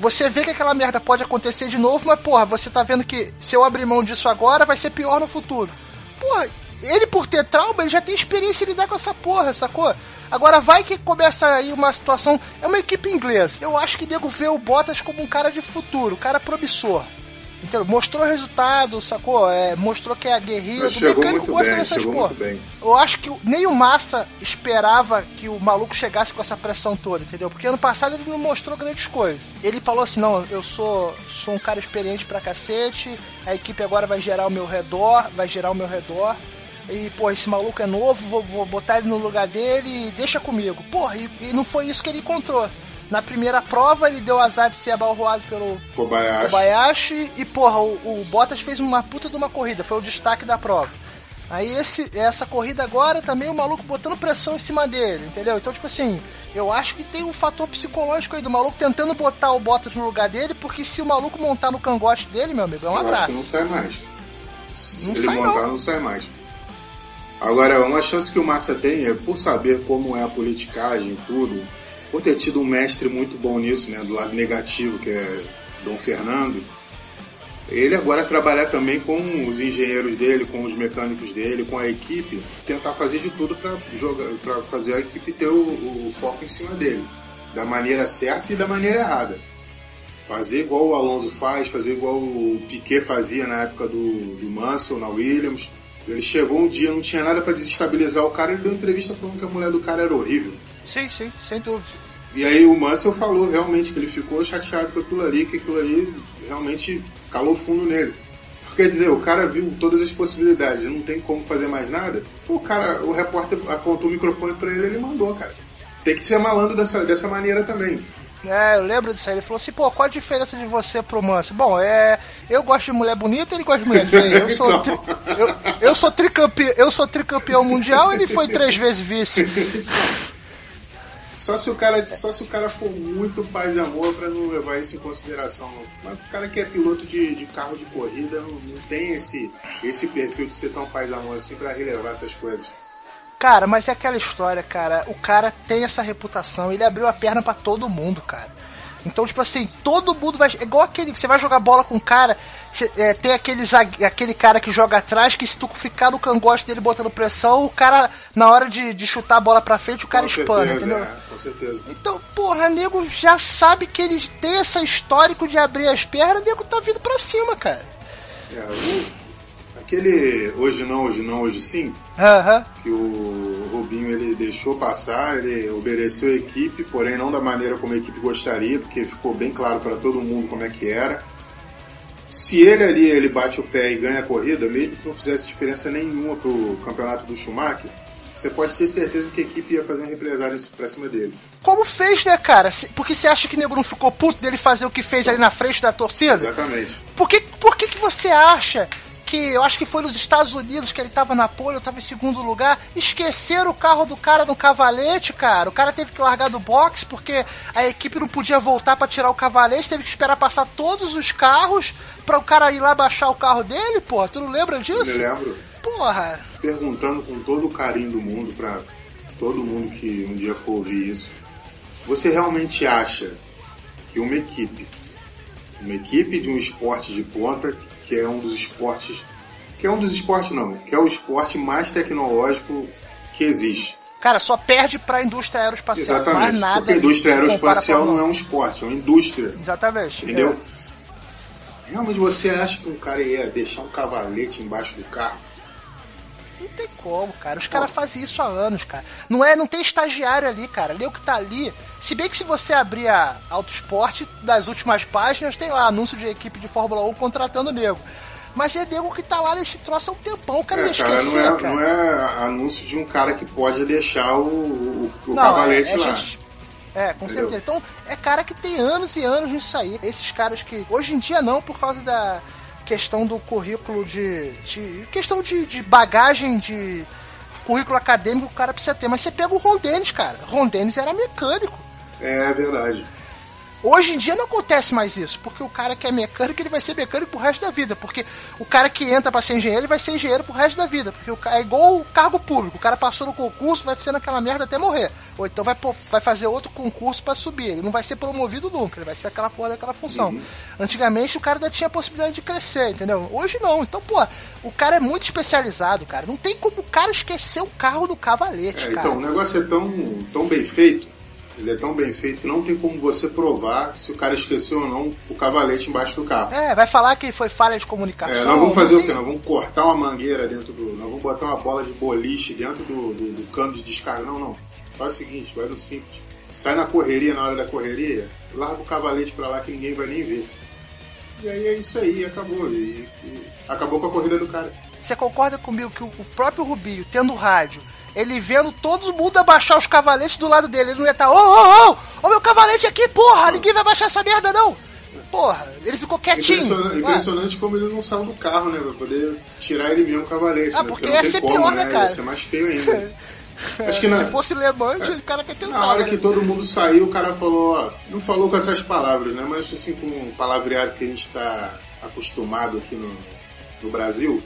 Speaker 5: Você vê que aquela merda pode acontecer de novo, mas, porra, você tá vendo que se eu abrir mão disso agora, vai ser pior no futuro. Porra, ele por ter trauma, ele já tem experiência em lidar com essa porra, sacou? Agora vai que começa aí uma situação. É uma equipe inglesa. Eu acho que devo ver o Bottas como um cara de futuro, um cara promissor. Entendeu? Mostrou resultado, sacou? É, mostrou que é aguerrido.
Speaker 4: O mecânico gosta bem, dessas porra.
Speaker 5: Eu acho que nem o Massa esperava que o maluco chegasse com essa pressão toda, entendeu? Porque ano passado ele não mostrou grandes coisas. Ele falou assim: não, eu sou, sou um cara experiente pra cacete, a equipe agora vai gerar ao meu redor, vai gerar ao meu redor. E, pô, esse maluco é novo, vou, vou botar ele no lugar dele e deixa comigo. Porra, e, e não foi isso que ele encontrou. Na primeira prova, ele deu azar de ser abalroado pelo
Speaker 4: Kobayashi.
Speaker 5: Kobayashi e, porra, o, o Bottas fez uma puta de uma corrida, foi o destaque da prova. Aí esse, essa corrida agora também o maluco botando pressão em cima dele, entendeu? Então, tipo assim, eu acho que tem um fator psicológico aí do maluco tentando botar o Bottas no lugar dele, porque se o maluco montar no cangote dele, meu amigo, é um
Speaker 4: eu
Speaker 5: abraço.
Speaker 4: Acho que não sai mais. Se
Speaker 5: não
Speaker 4: ele
Speaker 5: sai
Speaker 4: montar,
Speaker 5: não.
Speaker 4: não sai mais. Agora, uma chance que o Massa tem é por saber como é a politicagem e tudo, por ter tido um mestre muito bom nisso, né, do lado negativo, que é Dom Fernando, ele agora trabalhar também com os engenheiros dele, com os mecânicos dele, com a equipe, tentar fazer de tudo para jogar, para fazer a equipe ter o, o, foco em cima dele, da maneira certa e da maneira errada. Fazer igual o Alonso faz, fazer igual o Piquet fazia na época do, do Mansell, na Williams. Ele chegou um dia, não tinha nada para desestabilizar o cara, ele deu entrevista falando que a mulher do cara era horrível.
Speaker 5: Sim, sim, sem dúvida.
Speaker 4: E aí o Mansell falou realmente que ele ficou chateado com aquilo ali, que aquilo ali realmente calou fundo nele. Quer dizer, o cara viu todas as possibilidades, não tem como fazer mais nada. O cara, o repórter apontou o microfone para ele, ele mandou, cara. Tem que ser malandro dessa, dessa maneira também.
Speaker 5: É, eu lembro disso aí. Ele falou assim, pô, qual a diferença de você pro Manso? Bom, é. Eu gosto de mulher bonita, ele gosta de mulher feia. Eu sou, tri, eu, eu, sou tricampeão, eu sou tricampeão mundial, ele foi três vezes vice.
Speaker 4: Só se o cara, só se o cara for muito paz e amor para não levar isso em consideração. Mas o cara que é piloto de, de carro de corrida não, não tem esse, esse perfil de ser tão paz e amor assim para relevar essas coisas.
Speaker 5: Cara, mas é aquela história, cara. O cara tem essa reputação, ele abriu a perna para todo mundo, cara. Então, tipo assim, todo mundo vai. É igual aquele que você vai jogar bola com um cara, cê, é, tem aquele, aquele cara que joga atrás, que se tu ficar no cangote dele botando pressão, o cara, na hora de, de chutar a bola pra frente, o cara com espana, certeza, entendeu?
Speaker 4: É, com certeza.
Speaker 5: Então, porra, nego já sabe que eles têm esse histórico de abrir as pernas, o nego tá vindo pra cima, cara.
Speaker 4: É, o aquele hoje não, hoje não, hoje sim,
Speaker 5: uhum.
Speaker 4: que o Rubinho ele deixou passar, ele obedeceu a equipe, porém não da maneira como a equipe gostaria, porque ficou bem claro para todo mundo como é que era. Se ele ali ele bate o pé e ganha a corrida, mesmo que não fizesse diferença nenhuma pro campeonato do Schumacher, você pode ter certeza que a equipe ia fazer um represário pra cima dele.
Speaker 5: Como fez, né, cara? Porque você acha que o Nego não ficou puto dele fazer o que fez ali na frente da torcida?
Speaker 4: Exatamente.
Speaker 5: Por que, por que, que você acha que eu acho que foi nos Estados Unidos que ele tava na pole, eu tava em segundo lugar. Esqueceram o carro do cara no cavalete, cara. O cara teve que largar do box porque a equipe não podia voltar para tirar o cavalete, teve que esperar passar todos os carros para o cara ir lá baixar o carro dele, pô. Tu não lembra disso?
Speaker 4: Eu lembro.
Speaker 5: Porra.
Speaker 4: Perguntando com todo o carinho do mundo para todo mundo que um dia for ouvir isso. Você realmente acha que uma equipe, uma equipe de um esporte de ponta que é um dos esportes. Que é um dos esportes, não, que é o esporte mais tecnológico que existe.
Speaker 5: Cara, só perde para a indústria aeroespacial.
Speaker 4: Exatamente.
Speaker 5: Mais nada
Speaker 4: porque a indústria aeroespacial não é um esporte, é uma indústria.
Speaker 5: Exatamente.
Speaker 4: Entendeu?
Speaker 5: É.
Speaker 4: Realmente você acha que um cara ia deixar um cavalete embaixo do carro?
Speaker 5: Não tem como, cara. Os caras fazem isso há anos, cara. Não é, não tem estagiário ali, cara. Leu que tá ali. Se bem que se você abrir a Auto Esporte, das últimas páginas, tem lá anúncio de equipe de Fórmula 1 contratando nego. Mas é nego que tá lá nesse troço há um tempão, o cara é, cara, esquecer,
Speaker 4: não é,
Speaker 5: cara.
Speaker 4: Não é anúncio de um cara que pode deixar o, o, o não, cavalete é, é lá. Gente...
Speaker 5: É, com certeza. Então, é cara que tem anos e anos nisso aí. Esses caras que, hoje em dia não, por causa da questão do currículo de. de questão de, de bagagem de currículo acadêmico que o cara precisa ter. Mas você pega o Ron Dennis, cara. Ron Dennis era mecânico.
Speaker 4: É, verdade.
Speaker 5: Hoje em dia não acontece mais isso, porque o cara que é mecânico, ele vai ser mecânico pro resto da vida. Porque o cara que entra para ser engenheiro, ele vai ser engenheiro pro resto da vida. Porque o, é igual o cargo público. O cara passou no concurso, vai ser naquela merda até morrer. Ou então vai, vai fazer outro concurso para subir. Ele não vai ser promovido nunca, ele vai ser aquela porra daquela função. Uhum. Antigamente o cara ainda tinha a possibilidade de crescer, entendeu? Hoje não. Então, pô, o cara é muito especializado, cara. Não tem como o cara esquecer o carro do cavalete,
Speaker 4: é,
Speaker 5: cara.
Speaker 4: Então, o negócio é tão, tão bem feito ele é tão bem feito que não tem como você provar se o cara esqueceu ou não o cavalete embaixo do carro.
Speaker 5: É, vai falar que foi falha de comunicação.
Speaker 4: É, nós vamos fazer o quê? Nós vamos cortar uma mangueira dentro do. Nós vamos botar uma bola de boliche dentro do, do, do cano de descarga. Não, não. Faz o seguinte, vai no simples. Sai na correria, na hora da correria, larga o cavalete pra lá que ninguém vai nem ver. E aí é isso aí, acabou. E, e acabou com a corrida do cara.
Speaker 5: Você concorda comigo que o próprio Rubinho, tendo rádio, ele vendo todo mundo abaixar os cavaletes do lado dele. Ele não ia estar, ô, ô, ô, ô, meu cavalete aqui, porra, ninguém vai baixar essa merda não. Porra, ele ficou quietinho.
Speaker 4: Impressionante, impressionante como ele não saiu do carro, né? Pra poder tirar ele mesmo o cavalete.
Speaker 5: Ah,
Speaker 4: né?
Speaker 5: porque, porque ia ser como, pior, né, cara? Ia
Speaker 4: ser mais feio ainda.
Speaker 5: Acho que na, Se fosse Le Mans, é, o cara quer tentar.
Speaker 4: Na hora
Speaker 5: né?
Speaker 4: que todo mundo saiu, o cara falou, ó, não falou com essas palavras, né? Mas assim, com o palavreado que a gente está acostumado aqui no, no Brasil,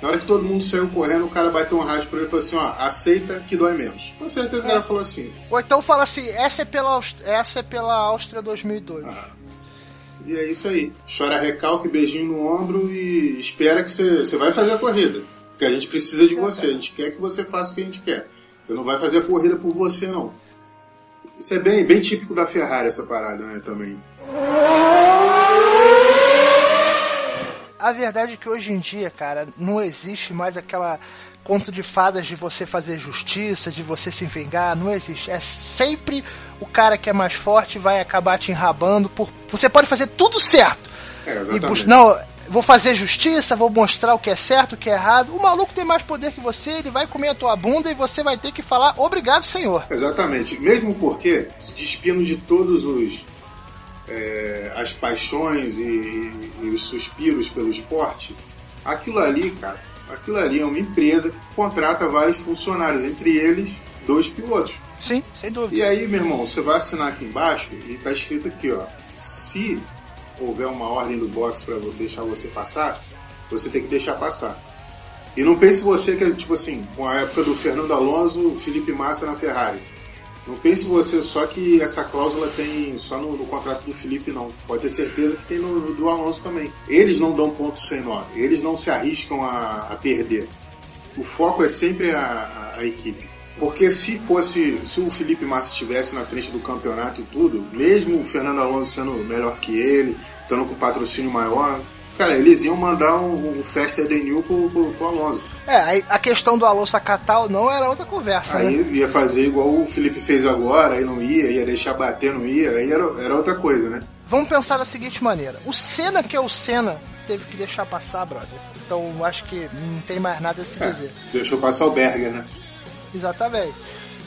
Speaker 4: na hora que todo mundo saiu correndo, o cara bateu um rádio pra ele e falou assim, ó, aceita que dói menos. Com certeza é. o cara falou assim.
Speaker 5: Ou então fala assim, essa é pela, essa é pela Áustria 2002. Ah.
Speaker 4: E é isso aí. Chora recalque, beijinho no ombro e espera que você vai fazer a corrida. Porque a gente precisa de você, a gente quer que você faça o que a gente quer. Você não vai fazer a corrida por você, não. Isso é bem, bem típico da Ferrari, essa parada, né, também.
Speaker 5: A verdade é que hoje em dia, cara, não existe mais aquela conto de fadas de você fazer justiça, de você se vingar, não existe. É sempre o cara que é mais forte vai acabar te enrabando por você pode fazer tudo certo.
Speaker 4: É, e
Speaker 5: bus... não, vou fazer justiça, vou mostrar o que é certo, o que é errado. O maluco tem mais poder que você, ele vai comer a tua bunda e você vai ter que falar obrigado, senhor.
Speaker 4: Exatamente. Mesmo porque se despindo de todos os é, as paixões e, e os suspiros pelo esporte, aquilo ali, cara, aquilo ali é uma empresa que contrata vários funcionários, entre eles dois pilotos.
Speaker 5: Sim, sem dúvida.
Speaker 4: E aí, meu irmão, você vai assinar aqui embaixo e tá escrito aqui, ó. Se houver uma ordem do box para deixar você passar, você tem que deixar passar. E não pense você que, tipo assim, com a época do Fernando Alonso, Felipe Massa na Ferrari. Não pense você só que essa cláusula tem só no, no contrato do Felipe, não. Pode ter certeza que tem no, do Alonso também. Eles não dão ponto sem nó. Eles não se arriscam a, a perder. O foco é sempre a, a, a equipe. Porque se fosse, se o Felipe Massa estivesse na frente do campeonato e tudo, mesmo o Fernando Alonso sendo melhor que ele, estando com patrocínio maior, cara, eles iam mandar um, um Fast New pro, pro, pro Alonso.
Speaker 5: É, a questão do Alonso acatar ou não era outra conversa,
Speaker 4: Aí
Speaker 5: né?
Speaker 4: ia fazer igual o Felipe fez agora, aí não ia, ia deixar bater, não ia, aí era, era outra coisa, né?
Speaker 5: Vamos pensar da seguinte maneira: o Senna, que é o Senna, teve que deixar passar, brother. Então acho que não tem mais nada a se
Speaker 4: É,
Speaker 5: dizer.
Speaker 4: deixou passar o Berger, né?
Speaker 5: Exatamente.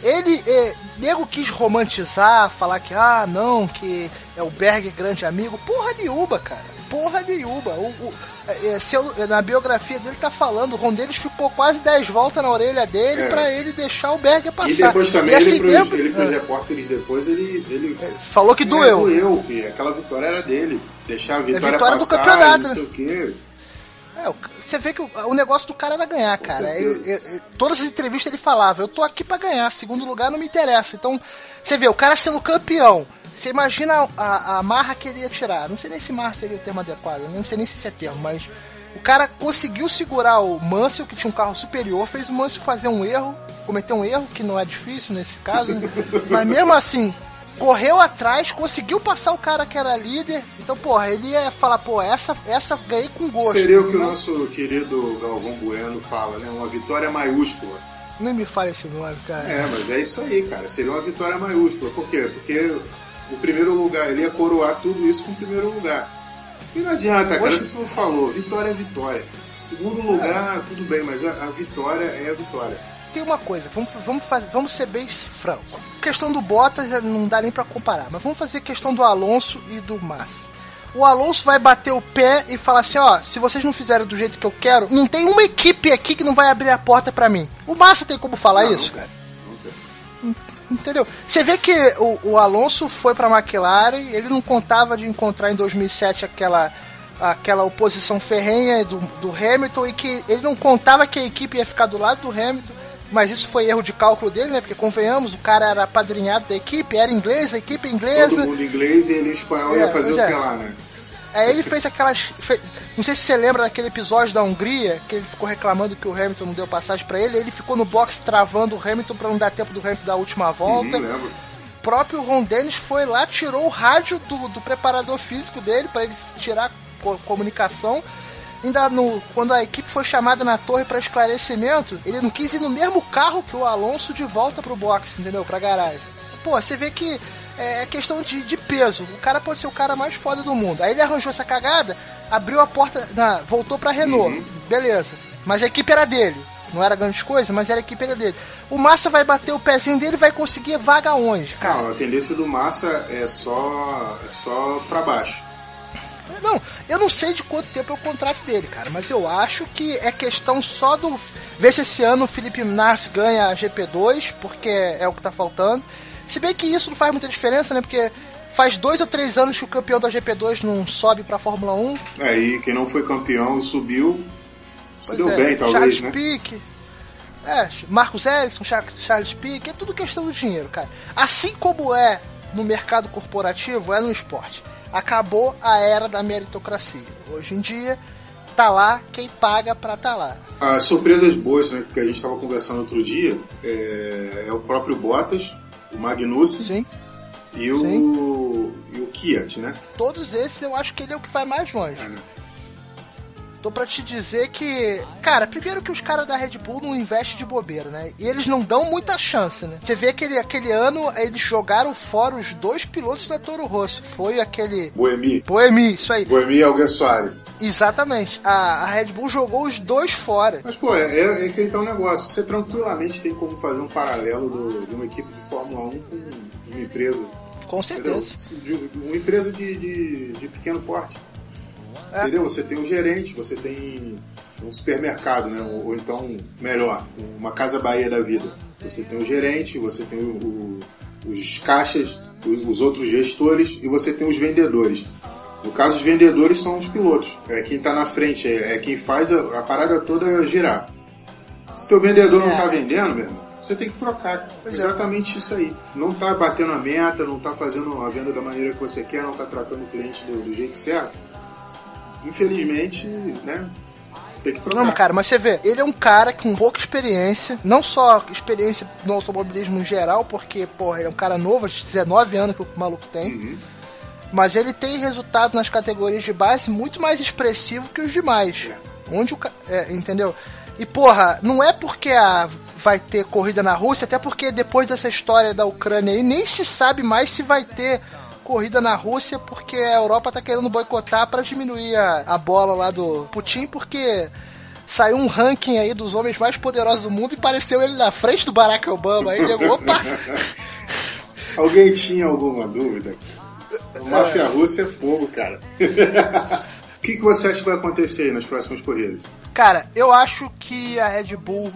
Speaker 5: Ele, é, nego quis romantizar, falar que, ah, não, que é o Berg grande amigo. Porra nenhuma, cara. Porra nenhuma. O, o- é, é, se eu- na biografia dele tá falando, o Rondeles ficou quase 10 voltas na orelha dele
Speaker 4: É.
Speaker 5: pra ele deixar o Berg passar.
Speaker 4: E depois também,
Speaker 5: E assim
Speaker 4: ele, pros,
Speaker 5: tempo-
Speaker 4: ele pros
Speaker 5: Ah,
Speaker 4: repórteres depois, ele, ele
Speaker 5: falou que
Speaker 4: É,
Speaker 5: doeu.
Speaker 4: doeu, filho. Aquela vitória era dele. Deixar a vitória,
Speaker 5: vitória do
Speaker 4: passar,
Speaker 5: campeonato,
Speaker 4: não
Speaker 5: né?
Speaker 4: sei o quê.
Speaker 5: É, você vê que o, o negócio do cara era ganhar, cara.
Speaker 4: certeza.
Speaker 5: Ele- ele- todas as entrevistas ele falava, eu tô aqui pra ganhar, segundo lugar não me interessa. Então, você vê, o cara sendo campeão, você imagina a, a marra que ele ia tirar. Não sei nem se marra seria o termo adequado, não sei nem se é termo, mas o cara conseguiu segurar o Mansell, que tinha um carro superior, fez o Mansell fazer um erro, cometer um erro, que não é difícil nesse caso, né? mas mesmo assim, correu atrás, conseguiu passar o cara que era líder. Então, porra, ele ia falar, pô, essa, essa ganhei com gosto.
Speaker 4: Seria o que o
Speaker 5: Mas-
Speaker 4: nosso querido Galvão Bueno fala, né? Uma vitória maiúscula.
Speaker 5: Nem me fale esse nome, cara.
Speaker 4: É, mas é isso aí, cara. Seria uma vitória maiúscula. Por quê? Porque o primeiro lugar, ele ia coroar tudo isso com o primeiro lugar. E não adianta, cara,
Speaker 5: Hoje-
Speaker 4: o que tu falou, vitória é vitória. Segundo lugar, tudo bem, mas a, a vitória é a vitória.
Speaker 5: Tem uma coisa, vamos, vamos, fazer, vamos ser bem franco. Questão do Bottas eh, não dá nem pra comparar, mas vamos fazer questão do Alonso e do Massa. O Alonso vai bater o pé e falar assim, ó, se vocês não fizerem do jeito que eu quero, não tem uma equipe aqui que não vai abrir a porta pra mim. O Massa tem como falar
Speaker 4: Não,
Speaker 5: isso, cara?
Speaker 4: Não tem.
Speaker 5: Entendeu? Você vê que o, o Alonso foi pra McLaren, ele não contava de encontrar em 2007 aquela aquela oposição ferrenha do, do Hamilton e que ele não contava que a equipe ia ficar do lado do Hamilton, mas isso foi erro de cálculo dele, né? Porque convenhamos, o cara era padrinhado da equipe, era inglês, a equipe é
Speaker 4: Todo
Speaker 5: inglesa.
Speaker 4: mundo inglês e ele em espanhol
Speaker 5: É,
Speaker 4: ia fazer o
Speaker 5: é.
Speaker 4: que lá, né?
Speaker 5: Aí ele fez aquelas. fe- Não sei se você lembra daquele episódio da Hungria, que ele ficou reclamando que o Hamilton não deu passagem pra ele, ele ficou no box travando o Hamilton pra não dar tempo do Hamilton dar a última volta.
Speaker 4: Uhum, lembro.
Speaker 5: O próprio Ron Dennis foi lá, tirou o rádio do, do preparador físico dele para ele tirar co- comunicação. Ainda no, quando a equipe foi chamada na torre para esclarecimento, ele não quis ir no mesmo carro que o Alonso de volta pro box, entendeu? Pra garagem. Pô, você vê que é questão de, de peso. O cara pode ser o cara mais foda do mundo. Aí ele arranjou essa cagada, abriu a porta, na, voltou pra Renault.
Speaker 4: Uhum.
Speaker 5: Beleza. Mas a equipe era dele. Não era grande coisa, mas era a equipe era dele. O Massa vai bater o pezinho dele e vai conseguir vaga onde, cara?
Speaker 4: Não, a tendência do Massa é só, é só pra baixo.
Speaker 5: Não, eu não sei de quanto tempo é o contrato dele, cara, mas eu acho que é questão só do. Ver se esse ano o Felipe Nas ganha a GP2, porque é o que tá faltando. Se bem que isso não faz muita diferença, né? Porque faz dois ou três anos que o campeão da GP2 não sobe pra Fórmula 1.
Speaker 4: É, e quem não foi campeão e subiu, se deu
Speaker 5: é,
Speaker 4: bem, talvez,
Speaker 5: Charles
Speaker 4: né?
Speaker 5: Pique. É, Marcos Ericsson, Char- Charles Pique, é tudo questão do dinheiro, cara. Assim como é no mercado corporativo, é no esporte. Acabou a era da meritocracia. Hoje em dia, tá lá quem paga pra tá lá.
Speaker 4: As surpresas boas, né, que a gente estava conversando outro dia, é, é o próprio Bottas, o Magnussen
Speaker 5: Sim.
Speaker 4: E o, e o Kiat, né?
Speaker 5: Todos esses eu acho que ele é o que vai mais longe.
Speaker 4: É, né?
Speaker 5: Tô pra te dizer que, cara, primeiro que os caras da Red Bull não investem de bobeira, né? E eles não dão muita chance, né? Você vê aquele, aquele ano, eles jogaram fora os dois pilotos da Toro Rosso. Foi aquele
Speaker 4: Boemi.
Speaker 5: Boemi, isso aí.
Speaker 4: Boemi e Alguersuari.
Speaker 5: Exatamente. A, a Red Bull jogou os dois fora.
Speaker 4: Mas, pô, é, é, é aquele tal negócio. Você tranquilamente tem como fazer um paralelo do- de uma equipe de Fórmula 1 com uma empresa.
Speaker 5: Com certeza.
Speaker 4: Entendeu? Uma empresa de, de, de pequeno porte.
Speaker 5: É.
Speaker 4: Entendeu? Você tem um gerente, você tem um supermercado, né? Ou, ou então, melhor, uma Casa Bahia da vida. Você tem o gerente, você tem o- o- os caixas, os, os outros gestores e você tem os vendedores. No caso, os vendedores são os pilotos. É quem está na frente, é, é quem faz a, a parada toda girar. Se teu vendedor não
Speaker 5: É.
Speaker 4: está vendendo, meu irmão, você tem que trocar.
Speaker 5: Pois é.
Speaker 4: Exatamente isso aí. Não está batendo a meta, não está fazendo a venda da maneira que você quer, não está tratando o cliente do, do jeito certo. Infelizmente, né? Tem que trocar.
Speaker 5: Não, cara, mas você vê, ele é um cara com pouca experiência, não só experiência no automobilismo em geral, porque, porra, ele é um cara novo, de 19 anos que o maluco tem,
Speaker 4: Uhum.
Speaker 5: mas ele tem resultado nas categorias de base muito mais expressivo que os demais. Onde o é, entendeu? E, porra, não é porque a vai ter corrida na Rússia, até porque depois dessa história da Ucrânia aí, nem se sabe mais se vai ter corrida na Rússia, porque a Europa tá querendo boicotar para diminuir a, a bola lá do Putin, porque saiu um ranking aí dos homens mais poderosos do mundo e pareceu ele na frente do Barack Obama. Aí ele, opa!
Speaker 4: Alguém tinha alguma dúvida? A máfia russa é fogo, cara. O que, que você acha que vai acontecer aí nas próximas corridas?
Speaker 5: Cara, eu acho que a Red Bull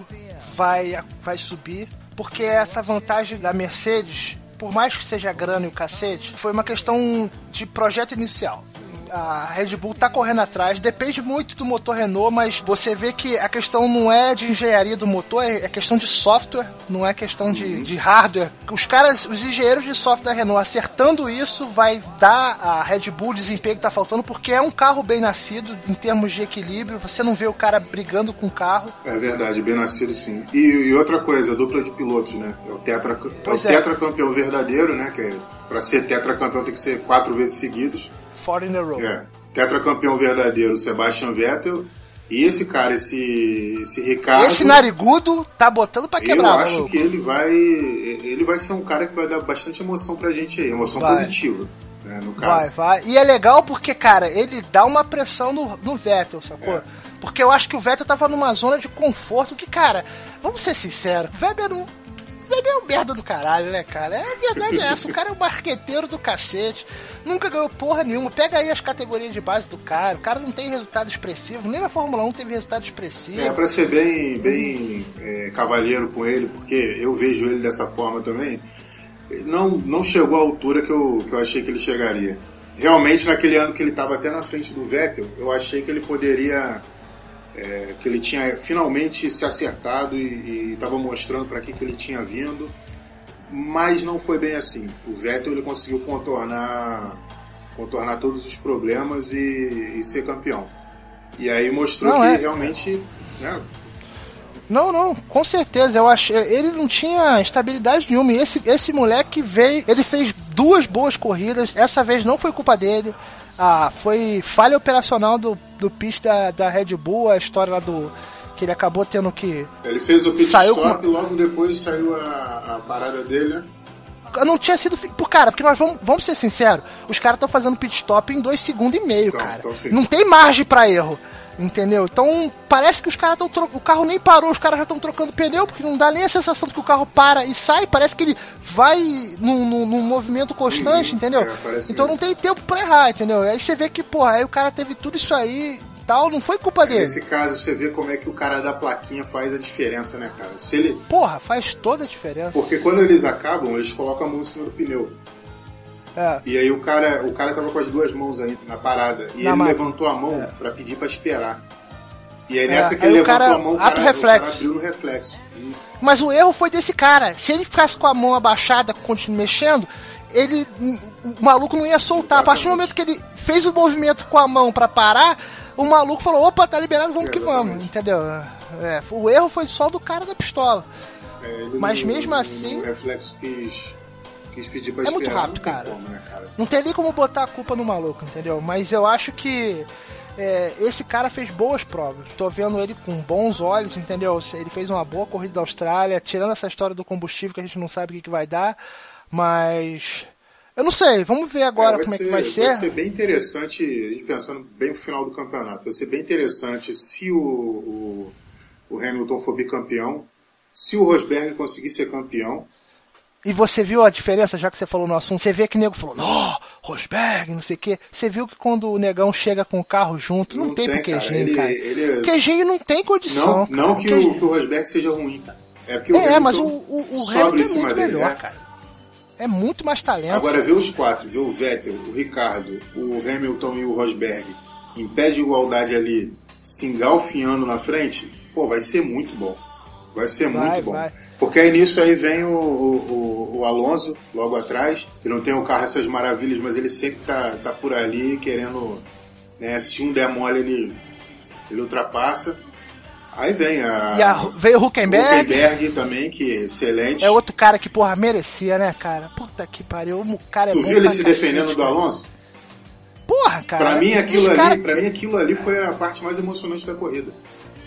Speaker 5: vai, vai subir, porque essa vantagem da Mercedes, por mais que seja grana e o cacete, foi uma questão de projeto inicial. A Red Bull tá correndo atrás, depende muito do motor Renault, mas você vê que a questão não é de engenharia do motor, é questão de software, não é questão de, de hardware. Os caras, os engenheiros de software da Renault acertando isso vai dar a Red Bull o desempenho que tá faltando, porque é um carro bem nascido em termos de equilíbrio, você não vê o cara brigando com o carro.
Speaker 4: É verdade, bem nascido sim. E, e outra coisa, a dupla de pilotos, né? É o, tetra, é o
Speaker 5: Pois é.
Speaker 4: tetracampeão verdadeiro, né? Que é, pra ser tetracampeão tem que ser quatro vezes seguidos.
Speaker 5: Four in a row.
Speaker 4: É. Tetracampeão verdadeiro, Sebastian Vettel. E esse cara, esse, esse Ricardo.
Speaker 5: Esse narigudo tá botando pra
Speaker 4: Eu
Speaker 5: quebrar,
Speaker 4: acho
Speaker 5: maluco.
Speaker 4: que ele vai. Ele vai ser um cara que vai dar bastante emoção pra gente aí. Emoção
Speaker 5: Vai.
Speaker 4: positiva. Né, no caso.
Speaker 5: Vai, vai. E é legal porque, cara, ele dá uma pressão no, no Vettel, sacou?
Speaker 4: É.
Speaker 5: Porque eu acho que o Vettel tava numa zona de conforto que, cara, vamos ser sinceros, o Weber não. Weber é um merda do caralho, né, cara? É a verdade é essa. O cara é um marqueteiro do cacete. Nunca ganhou porra nenhuma. Pega aí as categorias de base do cara. O cara não tem resultado expressivo. Nem na Fórmula 1 teve resultado expressivo.
Speaker 4: É, pra ser bem, bem é, cavalheiro com ele, porque eu vejo ele dessa forma também, ele não, não chegou à altura que eu, que eu achei que ele chegaria. Realmente, naquele ano que ele estava até na frente do Vettel, eu achei que ele poderia. É, que ele tinha finalmente se acertado e estava mostrando para que, que ele tinha vindo, mas não foi bem assim. O Vettel ele conseguiu contornar, contornar todos os problemas e, e ser campeão. E aí mostrou
Speaker 5: Não,
Speaker 4: que
Speaker 5: é.
Speaker 4: realmente né,
Speaker 5: Não, não, com certeza. Eu achei. Ele não tinha estabilidade nenhuma. E esse, esse moleque veio. Ele fez duas boas corridas. Essa vez não foi culpa dele. Ah, foi falha operacional do, do pit da, da Red Bull, a história lá do. Que ele acabou tendo que.
Speaker 4: Ele fez o pit
Speaker 5: Saiu
Speaker 4: stop
Speaker 5: com-
Speaker 4: e logo depois saiu a, a parada dele, né?
Speaker 5: Não tinha sido. Por cara, porque nós vamos, vamos ser sinceros. Os caras estão fazendo pit stop em dois segundos e meio,
Speaker 4: Então,
Speaker 5: cara.
Speaker 4: então
Speaker 5: não tem margem pra erro. Entendeu? Então, parece que os caras estão. O carro nem parou, os caras já estão trocando pneu, porque não dá nem a sensação de que o carro para e sai. Parece que ele vai num, num- num movimento constante,
Speaker 4: Uhum,
Speaker 5: entendeu?
Speaker 4: é,
Speaker 5: então
Speaker 4: mesmo.
Speaker 5: não tem tempo pra errar, entendeu? Aí você vê que, porra, aí o cara teve tudo isso aí tal, não foi culpa dele.
Speaker 4: Nesse caso, você vê como é que o cara da plaquinha faz a diferença, né, cara? Se ele,
Speaker 5: Porra, faz toda a diferença.
Speaker 4: porque quando eles acabam, eles colocam a mão em cima do pneu.
Speaker 5: É.
Speaker 4: E aí o cara, o cara tava com as duas mãos aí na parada. E
Speaker 5: Na
Speaker 4: ele
Speaker 5: máquina.
Speaker 4: levantou a mão pra pedir pra esperar. E aí
Speaker 5: É,
Speaker 4: nessa que
Speaker 5: aí
Speaker 4: ele
Speaker 5: o
Speaker 4: levantou
Speaker 5: cara
Speaker 4: a mão, o
Speaker 5: ato
Speaker 4: cara, o cara
Speaker 5: reflexo.
Speaker 4: abriu no reflexo.
Speaker 5: Mas o erro foi desse cara. Se ele ficasse com a mão abaixada, continuando mexendo, ele. O maluco não ia soltar. A partir do momento que ele fez o movimento com a mão pra parar, o maluco falou: opa, tá liberado, vamos que
Speaker 4: Exatamente.
Speaker 5: vamos. Entendeu? É, o erro foi só do cara da pistola.
Speaker 4: é,
Speaker 5: Mas mesmo assim-
Speaker 4: No reflexo quis, quis pedir pra
Speaker 5: É muito rápido,
Speaker 4: Não
Speaker 5: cara.
Speaker 4: como, né, cara?
Speaker 5: Não tem nem como botar a culpa no maluco, entendeu? Mas eu acho que é, esse cara fez boas provas. Tô vendo ele com bons olhos, entendeu? Ele fez uma boa corrida da Austrália, tirando essa história do combustível que a gente não sabe o que, que vai dar, mas. Eu não sei, vamos ver agora
Speaker 4: É,
Speaker 5: como é que vai ser.
Speaker 4: Vai ser bem interessante, pensando bem pro final do campeonato, vai ser bem interessante se o, o, o Hamilton for bicampeão, se o Rosberg conseguir ser campeão,
Speaker 5: E você viu a diferença, já que você falou no assunto, você vê que o nego falou, não, Rosberg, não sei o quê. Você viu que quando o negão chega com o carro junto, não,
Speaker 4: Não
Speaker 5: tem,
Speaker 4: tem,
Speaker 5: pro queijinho,
Speaker 4: Ele-
Speaker 5: cara.
Speaker 4: ele-
Speaker 5: O queijinho não tem condição.
Speaker 4: Não, não que, o, que o Rosberg seja ruim, cara. É porque o
Speaker 5: É, mas o,
Speaker 4: Hamilton
Speaker 5: o, o Hamilton é muito
Speaker 4: dele,
Speaker 5: melhor,
Speaker 4: né?
Speaker 5: cara. É muito mais talento.
Speaker 4: Agora ver os quatro, ver o Vettel, o Ricardo, o Hamilton e o Rosberg em pé de igualdade ali, se engalfinhando na frente, pô, vai ser muito bom. Vai ser
Speaker 5: Vai,
Speaker 4: muito bom.
Speaker 5: vai.
Speaker 4: Porque aí nisso aí vem o, o, o- Alonso logo atrás, que não tem o carro essas maravilhas, mas ele sempre tá, tá por ali querendo, né, se um der mole ele, ele ultrapassa. Aí vem a,
Speaker 5: E a, veio o Huckenberg,
Speaker 4: Huckenberg também, que é excelente.
Speaker 5: é outro cara que, porra, merecia, né, cara? Puta que pariu, o cara é
Speaker 4: Tu viu ele se defendendo do. Alonso?
Speaker 5: Porra, cara.
Speaker 4: Pra mim, aquilo ali,
Speaker 5: cara-
Speaker 4: pra mim, aquilo ali foi a parte mais emocionante da corrida.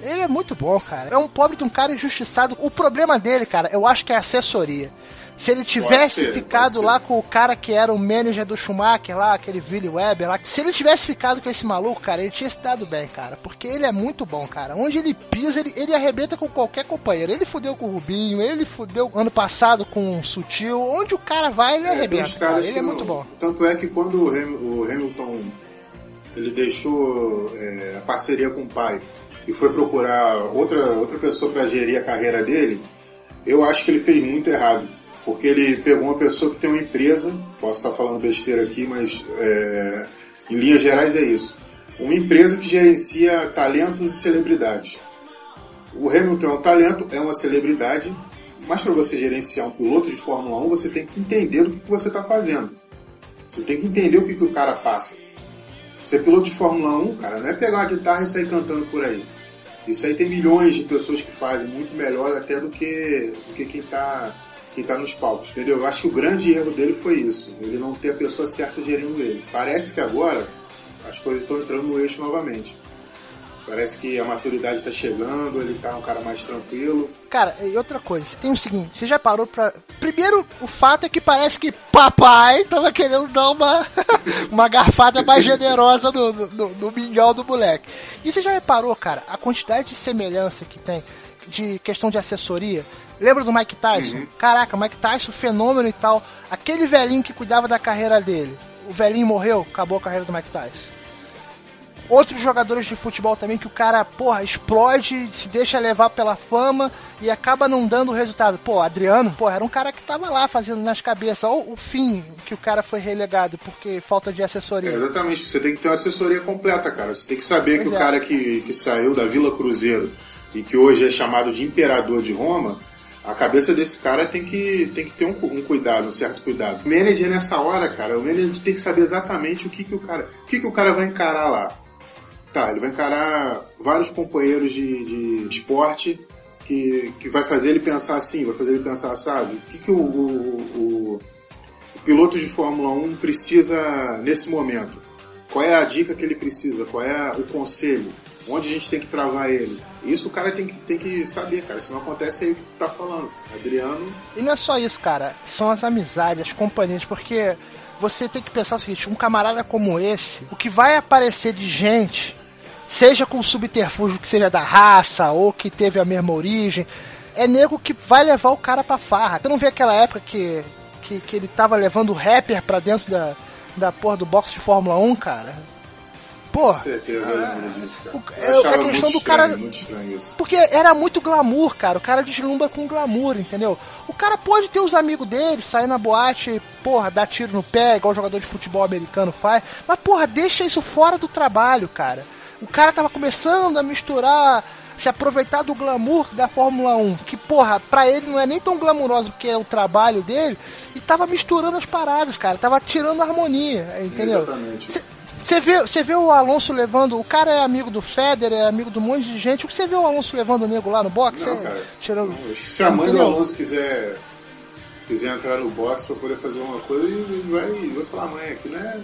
Speaker 5: Ele é muito bom, cara. É um pobre de um cara injustiçado. O problema dele, cara, eu acho que é a assessoria. Se ele tivesse
Speaker 4: ser,
Speaker 5: ficado lá com o cara que era o manager do Schumacher lá, aquele Willy Webber lá, se ele tivesse ficado com esse maluco, cara, ele tinha se dado bem, cara. Porque ele é muito bom, cara. Onde ele pisa, ele, ele arrebenta com qualquer companheiro. Ele fudeu com o Rubinho, ele fudeu ano passado com o Sutil. Onde o cara vai, ele
Speaker 4: É,
Speaker 5: arrebenta, cara. Ele é
Speaker 4: não-
Speaker 5: muito bom.
Speaker 4: Tanto é que quando o Hamilton ele deixou é, a parceria com o pai e foi procurar outra, outra pessoa para gerir a carreira dele, eu acho que ele fez muito errado. Porque ele pegou uma pessoa que tem uma empresa, posso estar falando besteira aqui, mas é, em linhas gerais é isso. Uma empresa que gerencia talentos e celebridades. O Hamilton é um talento, é uma celebridade, mas para você gerenciar um piloto de Fórmula 1, você tem que entender o que, você está fazendo. Você tem que entender o que, que o cara passa. Ser piloto de Fórmula 1, cara, não é pegar uma guitarra e sair cantando por aí. Isso aí tem milhões de pessoas que fazem muito melhor até do que, do que quem está quem tá nos palcos, entendeu? Eu acho que o grande erro dele foi isso, ele não ter a pessoa certa gerindo ele. Parece que agora as coisas estão entrando no eixo novamente. Parece que a maturidade está chegando, ele tá um cara mais tranquilo.
Speaker 5: Cara, e outra coisa, tem o seguinte, você já parou pra. Primeiro, o fato é que parece que papai tava querendo dar uma, uma garfada mais generosa no, no, no, no mingau do moleque. E você já reparou, cara, a quantidade de semelhança que tem de questão de assessoria? Lembra do Mike Tyson? Caraca, Mike Tyson, fenômeno e tal. Aquele velhinho que cuidava da carreira dele. O velhinho morreu, acabou a carreira do Mike Tyson outros jogadores de futebol também que o cara, porra, explode, se deixa levar pela fama e acaba não dando resultado. Pô, Adriano, porra, era um cara que tava lá fazendo nas cabeças. Ou o fim que o cara foi relegado porque falta de
Speaker 4: É,
Speaker 5: assessoria.
Speaker 4: exatamente, você tem que ter uma assessoria completa, cara. Você tem que saber
Speaker 5: Pois
Speaker 4: que
Speaker 5: é.
Speaker 4: o cara que, que saiu da Vila Cruzeiro e que hoje é chamado de imperador de Roma, a cabeça desse cara tem que, tem que ter um, um cuidado, um certo cuidado. O manager nessa hora, cara, o manager tem que saber exatamente o que, que o cara. O que, que o cara vai encarar lá. Tá, ele vai encarar vários companheiros de, de esporte que, que vai fazer ele pensar assim, vai fazer ele pensar, sabe? O que, que o, o, o- o piloto de Fórmula 1 precisa nesse momento? Qual é a dica que ele precisa? Qual é o conselho? Onde a gente tem que travar ele? Isso o cara tem que, tem que saber, cara. Se não acontece aí o que tu tá falando. Adriano,
Speaker 5: E não é só isso, cara. São as amizades, as companhias, porque você tem que pensar o seguinte, um camarada como esse, o que vai aparecer de gente, seja com subterfúgio que seja da raça ou que teve a mesma origem, é nego que vai levar o cara pra farra. Você não vê aquela época que, que, que ele tava levando o rapper pra dentro da, da porra do box de Fórmula 1, cara?
Speaker 4: com
Speaker 5: Porra.
Speaker 4: certeza cara.
Speaker 5: o-
Speaker 4: Eu
Speaker 5: é-
Speaker 4: achava
Speaker 5: é a questão do cara-
Speaker 4: estranho, muito estranho isso.
Speaker 5: Porque era muito glamour, cara. O cara deslumbra com glamour, entendeu? O cara pode ter os amigos dele, sair na boate, porra, dar tiro no pé, igual jogador de futebol americano faz. Mas, porra, deixa isso fora do trabalho, cara. O cara tava começando a misturar, se aproveitar do glamour da Fórmula 1, que, porra, pra ele não é nem tão glamuroso porque é o trabalho dele, e tava misturando as paradas, cara. Tava tirando a harmonia, entendeu?
Speaker 4: Exatamente.
Speaker 5: Você vê, você vê o Alonso levando. O cara é amigo do Federer, é amigo de um monte de gente. O que você vê o Alonso levando o nego lá no box?
Speaker 4: Não,
Speaker 5: Cê-
Speaker 4: cara.
Speaker 5: tirando.
Speaker 4: Não, se a mãe
Speaker 5: Entendeu?
Speaker 4: do Alonso quiser, quiser entrar no box pra poder fazer uma coisa, ele vai, vai falar, mãe, aqui não, é,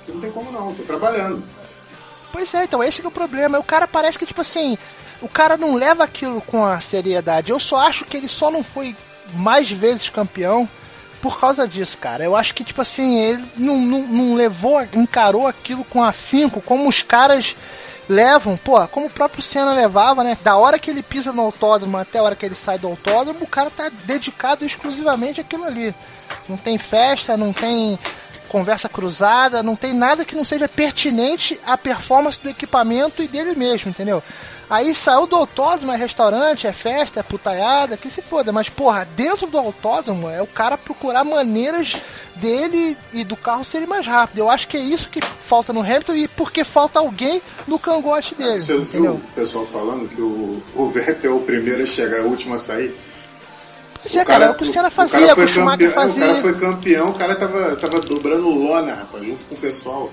Speaker 4: aqui não tem como não, tô trabalhando.
Speaker 5: Pois é, então esse é o problema. O cara parece que, tipo assim, o cara não leva aquilo com a seriedade. Eu só acho que ele só não foi mais vezes campeão por causa disso, cara. Eu acho que, tipo assim, ele não, não, não levou, encarou aquilo com afinco, como os caras levam, pô, como o próprio Senna levava, né? Da hora que ele pisa no autódromo até a hora que ele sai do autódromo, o cara tá dedicado exclusivamente àquilo ali. Não tem festa, não tem conversa cruzada, não tem nada que não seja pertinente à performance do equipamento e dele mesmo, entendeu? Aí saiu do autódromo, é restaurante, é festa, é putaiada, que se foda. Mas, porra, dentro do autódromo é o cara procurar maneiras dele e do carro serem mais rápido. Eu acho que é isso que falta no Hamilton e porque falta alguém no cangote dele.
Speaker 4: Você viu o pessoal falando que o, o Vettel é o primeiro a chegar, é o último a sair?
Speaker 5: Pois é, cara, é o que o Senna fazia,
Speaker 4: cara
Speaker 5: o o Schumacher
Speaker 4: campeão,
Speaker 5: fazia.
Speaker 4: O cara foi campeão, o cara tava, tava dobrando lona, rapaz, junto com o pessoal.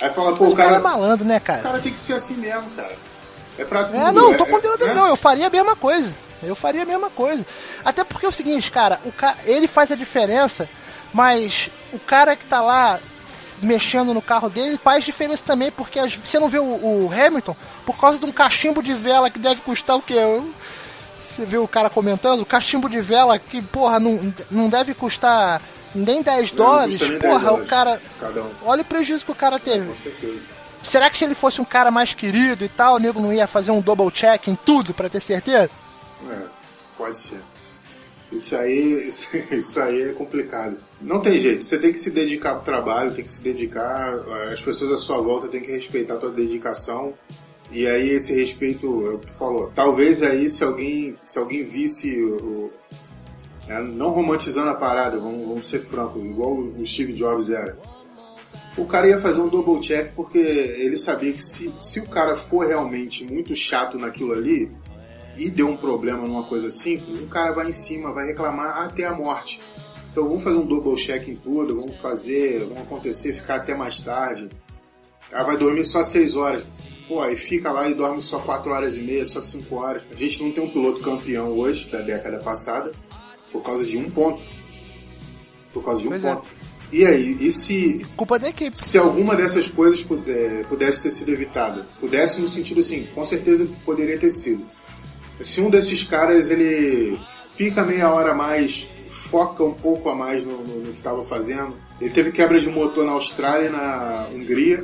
Speaker 4: Aí fala, pô,
Speaker 5: Mas
Speaker 4: o cara,
Speaker 5: é malandro, né,
Speaker 4: o
Speaker 5: cara?
Speaker 4: cara tem que ser assim mesmo, cara. É pra tudo.
Speaker 5: É, não, tô condenando ele
Speaker 4: é,
Speaker 5: não, eu faria a mesma coisa. Eu faria a mesma coisa. Até porque é o seguinte, cara, o ca... ele faz a diferença, mas o cara que tá lá mexendo no carro dele faz diferença também, porque você não vê o, o Hamilton por causa de um cachimbo de vela que deve custar o quê? Eu- Você viu o cara comentando? O cachimbo de vela que, porra, não, não deve custar nem 10
Speaker 4: Não
Speaker 5: dólares.
Speaker 4: nem 10
Speaker 5: porra, o
Speaker 4: dólares.
Speaker 5: cara.
Speaker 4: Cada um.
Speaker 5: Olha o prejuízo que o cara teve.
Speaker 4: Com certeza.
Speaker 5: Será que se ele fosse um cara mais querido e tal, o nego não ia fazer um double check em tudo pra ter certeza?
Speaker 4: É, pode ser. Isso aí, isso aí é complicado. Não tem jeito, você tem que se dedicar pro trabalho, tem que se dedicar, as pessoas à sua volta têm que respeitar a tua dedicação. E aí esse respeito, é tu falou, talvez aí se alguém, se alguém visse o, né, não romantizando a parada, vamos, vamos ser francos, igual o Steve Jobs era. O cara ia fazer um double check porque ele sabia que se, se o cara for realmente muito chato naquilo ali, e deu um problema numa coisa simples, o cara vai em cima, vai reclamar até a morte. Então vamos fazer um double check em tudo, vamos fazer, vamos acontecer, ficar até mais tarde. Ela vai dormir só 6 horas. Pô, aí fica lá e dorme só 4 horas e meia, só 5 horas. A gente não tem um piloto campeão hoje, da década passada, por causa de um ponto. Por causa de um
Speaker 5: Pois é.
Speaker 4: ponto. E aí, e se
Speaker 5: Culpa da equipe.
Speaker 4: se alguma dessas coisas puder- pudesse ter sido evitada, pudesse no sentido assim, com certeza poderia ter sido. Se um desses caras ele fica meia hora a mais, foca um pouco a mais no, no- no que estava fazendo, ele teve quebra de motor na Austrália e na Hungria,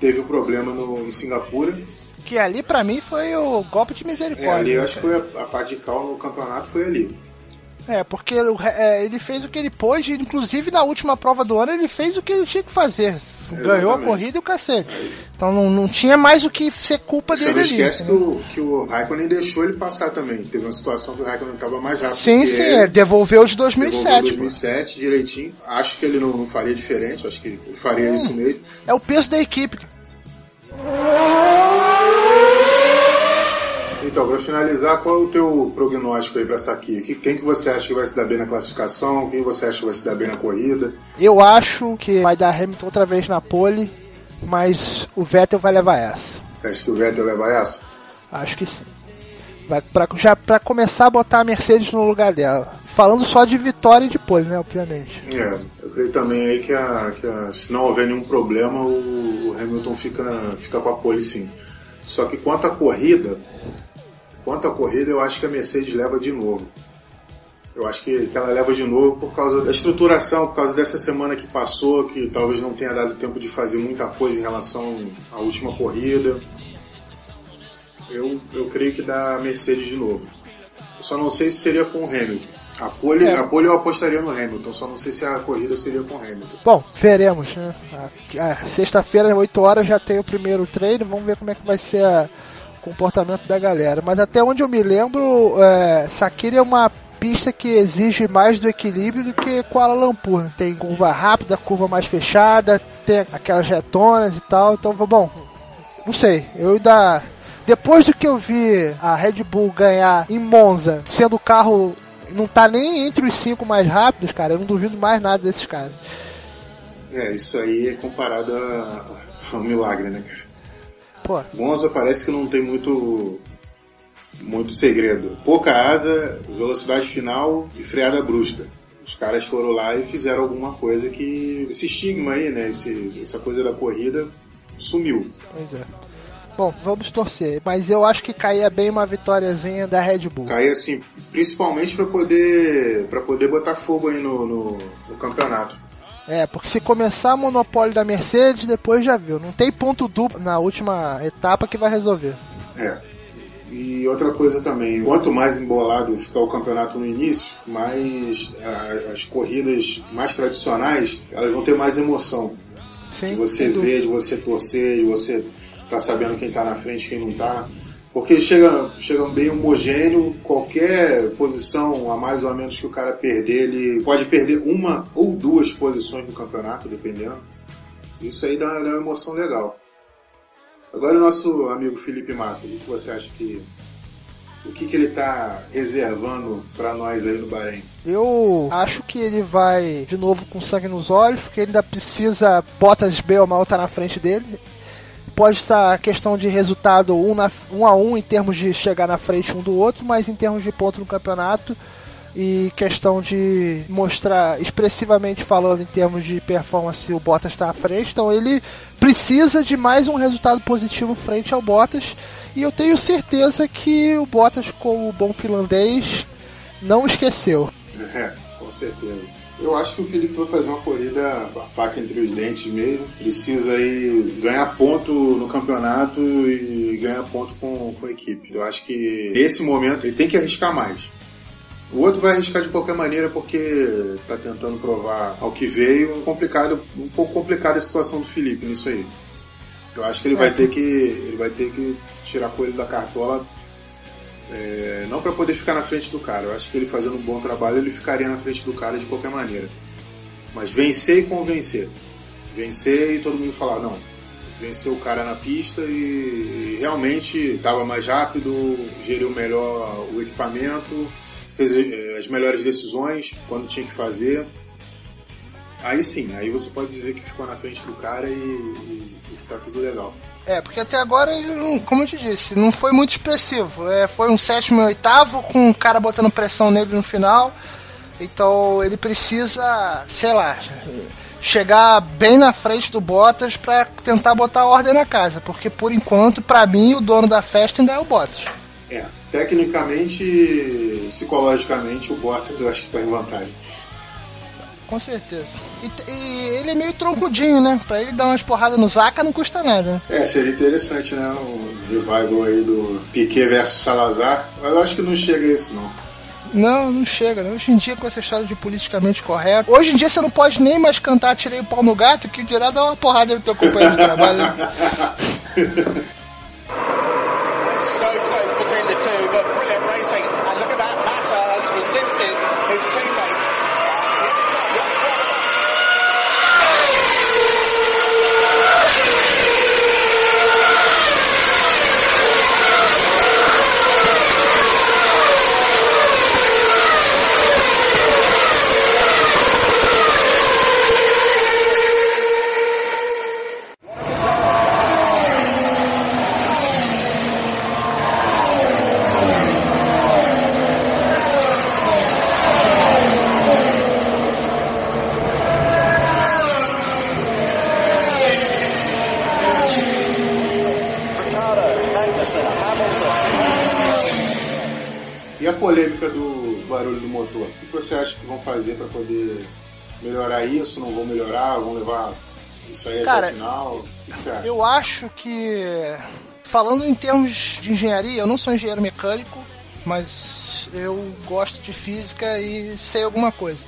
Speaker 4: teve o problema no, em Singapura.
Speaker 5: Que ali pra mim foi o golpe de
Speaker 4: É,
Speaker 5: misericórdia.
Speaker 4: ali eu
Speaker 5: né,
Speaker 4: acho que foi a, a parte de cal no campeonato foi ali.
Speaker 5: É, porque é, ele fez o que ele pôde, inclusive na última prova do ano ele fez o que ele tinha que fazer. Ganhou a
Speaker 4: Exatamente.
Speaker 5: corrida e o cacete. Então não, não tinha mais o que ser culpa
Speaker 4: Você
Speaker 5: dele
Speaker 4: não
Speaker 5: ali.
Speaker 4: esquece que
Speaker 5: entendeu?
Speaker 4: o, que o Raikkonen deixou ele passar também. Teve uma situação que o Raikkonen estava mais rápido
Speaker 5: Sim, sim,
Speaker 4: ele.
Speaker 5: é, devolveu de
Speaker 4: Devolveu
Speaker 5: 2007.
Speaker 4: 2007 direitinho. Acho que ele não, não faria diferente, acho que ele faria isso mesmo.
Speaker 5: É o peso da equipe.
Speaker 4: Então, para finalizar, qual é o teu prognóstico aí para essa aqui? Que- Quem que você acha que vai se dar bem na classificação? Quem você acha que vai se dar bem na corrida?
Speaker 5: Eu acho que vai dar Hamilton outra vez na pole, mas o Vettel vai levar essa.
Speaker 4: Você acha que o Vettel leva essa?
Speaker 5: Acho que sim. Vai pra, já pra começar a botar a Mercedes no lugar dela. Falando só de vitória e de pole, né? Obviamente.
Speaker 4: É, eu creio também aí que, a, que a- se não houver nenhum problema, o, o Hamilton fica, fica com a pole sim. Só que quanto à corrida, quanto à corrida, eu acho que a Mercedes leva de novo. Eu acho que, que ela leva de novo por causa da estruturação, por causa dessa semana que passou, que talvez não tenha dado tempo de fazer muita coisa em relação à última corrida. Eu, eu creio que dá Mercedes de novo. Eu só não sei se seria com o Hamilton. A pole,
Speaker 5: É.
Speaker 4: a pole eu apostaria no Hamilton, só não sei se a corrida seria com o Hamilton.
Speaker 5: Bom, veremos, né? Sexta-feira, 8 horas, já tem o primeiro treino. Vamos ver como é que vai ser a- comportamento da galera. Mas até onde eu me lembro, é, é uma pista que exige mais do equilíbrio do que Kuala Lumpur. né? Tem curva rápida, curva mais fechada, tem aquelas retonas e tal. Então, bom, não sei. Eu ainda. Depois do que eu vi a Red Bull ganhar em Monza, sendo o carro. Não tá nem entre os cinco mais rápidos, cara. Eu não duvido mais nada desses caras.
Speaker 4: É, isso aí é comparado a, a um milagre, né, cara?
Speaker 5: Pô,
Speaker 4: Monza parece que não tem muito muito segredo. Pouca asa, velocidade final e freada brusca. Os caras foram lá e fizeram alguma coisa que esse estigma aí, né, esse, essa coisa da corrida sumiu.
Speaker 5: pois é. Bom, vamos torcer. Mas eu acho que caía bem uma vitóriazinha da Red Bull.
Speaker 4: Cair assim, principalmente para poder para poder botar fogo aí no, no, no campeonato.
Speaker 5: É, porque se começar o monopólio da Mercedes, depois já viu. Não tem ponto duplo na última etapa que vai resolver.
Speaker 4: É. E outra coisa também, quanto mais embolado ficar o campeonato no início, mais a, as corridas mais tradicionais, elas vão ter mais emoção.
Speaker 5: Sim,
Speaker 4: de você ver, de você torcer, de você tá sabendo quem tá na frente, quem não tá. Porque chega, chega bem homogêneo, qualquer posição a mais ou a menos que o cara perder, ele pode perder uma ou duas posições no campeonato, dependendo. Isso aí dá, dá uma emoção legal. Agora o nosso amigo Felipe Massa, o que você acha que. O que, que ele tá reservando para nós aí no Bahrein?
Speaker 5: Eu acho que ele vai de novo com sangue nos olhos, porque ele ainda precisa. Bottas bem ou mal tá na frente dele. Pode estar a questão de resultado um, na, um a um em termos de chegar na frente um do outro, mas em termos de ponto no campeonato e questão de mostrar expressivamente falando em termos de performance o Bottas está à frente, então ele precisa de mais um resultado positivo frente ao Bottas e eu tenho certeza que o Bottas como bom finlandês não esqueceu.
Speaker 4: É, com certeza. Eu acho que o Felipe vai fazer uma corrida com a faca entre os dentes mesmo. Precisa aí ganhar ponto no campeonato e ganhar ponto com, com a equipe. Eu acho que nesse momento ele tem que arriscar mais. O outro vai arriscar de qualquer maneira porque está tentando provar ao que veio. Complicado, um pouco complicada a situação do Felipe nisso aí. Eu acho que ele vai ter que ele vai ter que tirar coelho da cartola é, não para poder ficar na frente do cara. Eu acho que ele fazendo um bom trabalho ele ficaria na frente do cara de qualquer maneira. Mas vencer e convencer. Vencer e todo mundo falar não. Venceu o cara na pista e, e realmente estava mais rápido, geriu melhor o equipamento, fez eh, as melhores decisões quando tinha que fazer. Aí sim, aí você pode dizer que ficou na frente do cara e, e, e tá tudo legal.
Speaker 5: É, porque até agora como eu te disse, não foi muito expressivo. É, foi um sétimo e oitavo com o cara botando pressão nele no final. Então ele precisa, sei lá, chegar bem na frente do Bottas para tentar botar ordem na casa, porque por enquanto, para mim, o dono da festa ainda é o Bottas.
Speaker 4: É, tecnicamente, psicologicamente, o Bottas eu acho que tá em vantagem.
Speaker 5: Com certeza. E, e ele é meio troncudinho, né? Pra ele dar umas porradas no Zaca não custa nada.
Speaker 4: É, seria interessante, né? O revival aí do Piquet versus Salazar. Mas eu acho que não chega a isso, não.
Speaker 5: Não, não chega. Né? Hoje em dia, com essa história de politicamente correto. Hoje em dia você não pode nem mais cantar Tirei o pau no gato, que dirá dar uma porrada no teu companheiro de trabalho.
Speaker 4: isso? Não vão melhorar? Vão levar isso aí
Speaker 5: Cara,
Speaker 4: até o final? O que você acha?
Speaker 5: Eu acho que, falando em termos de engenharia, eu não sou engenheiro mecânico, mas eu gosto de física e sei alguma coisa.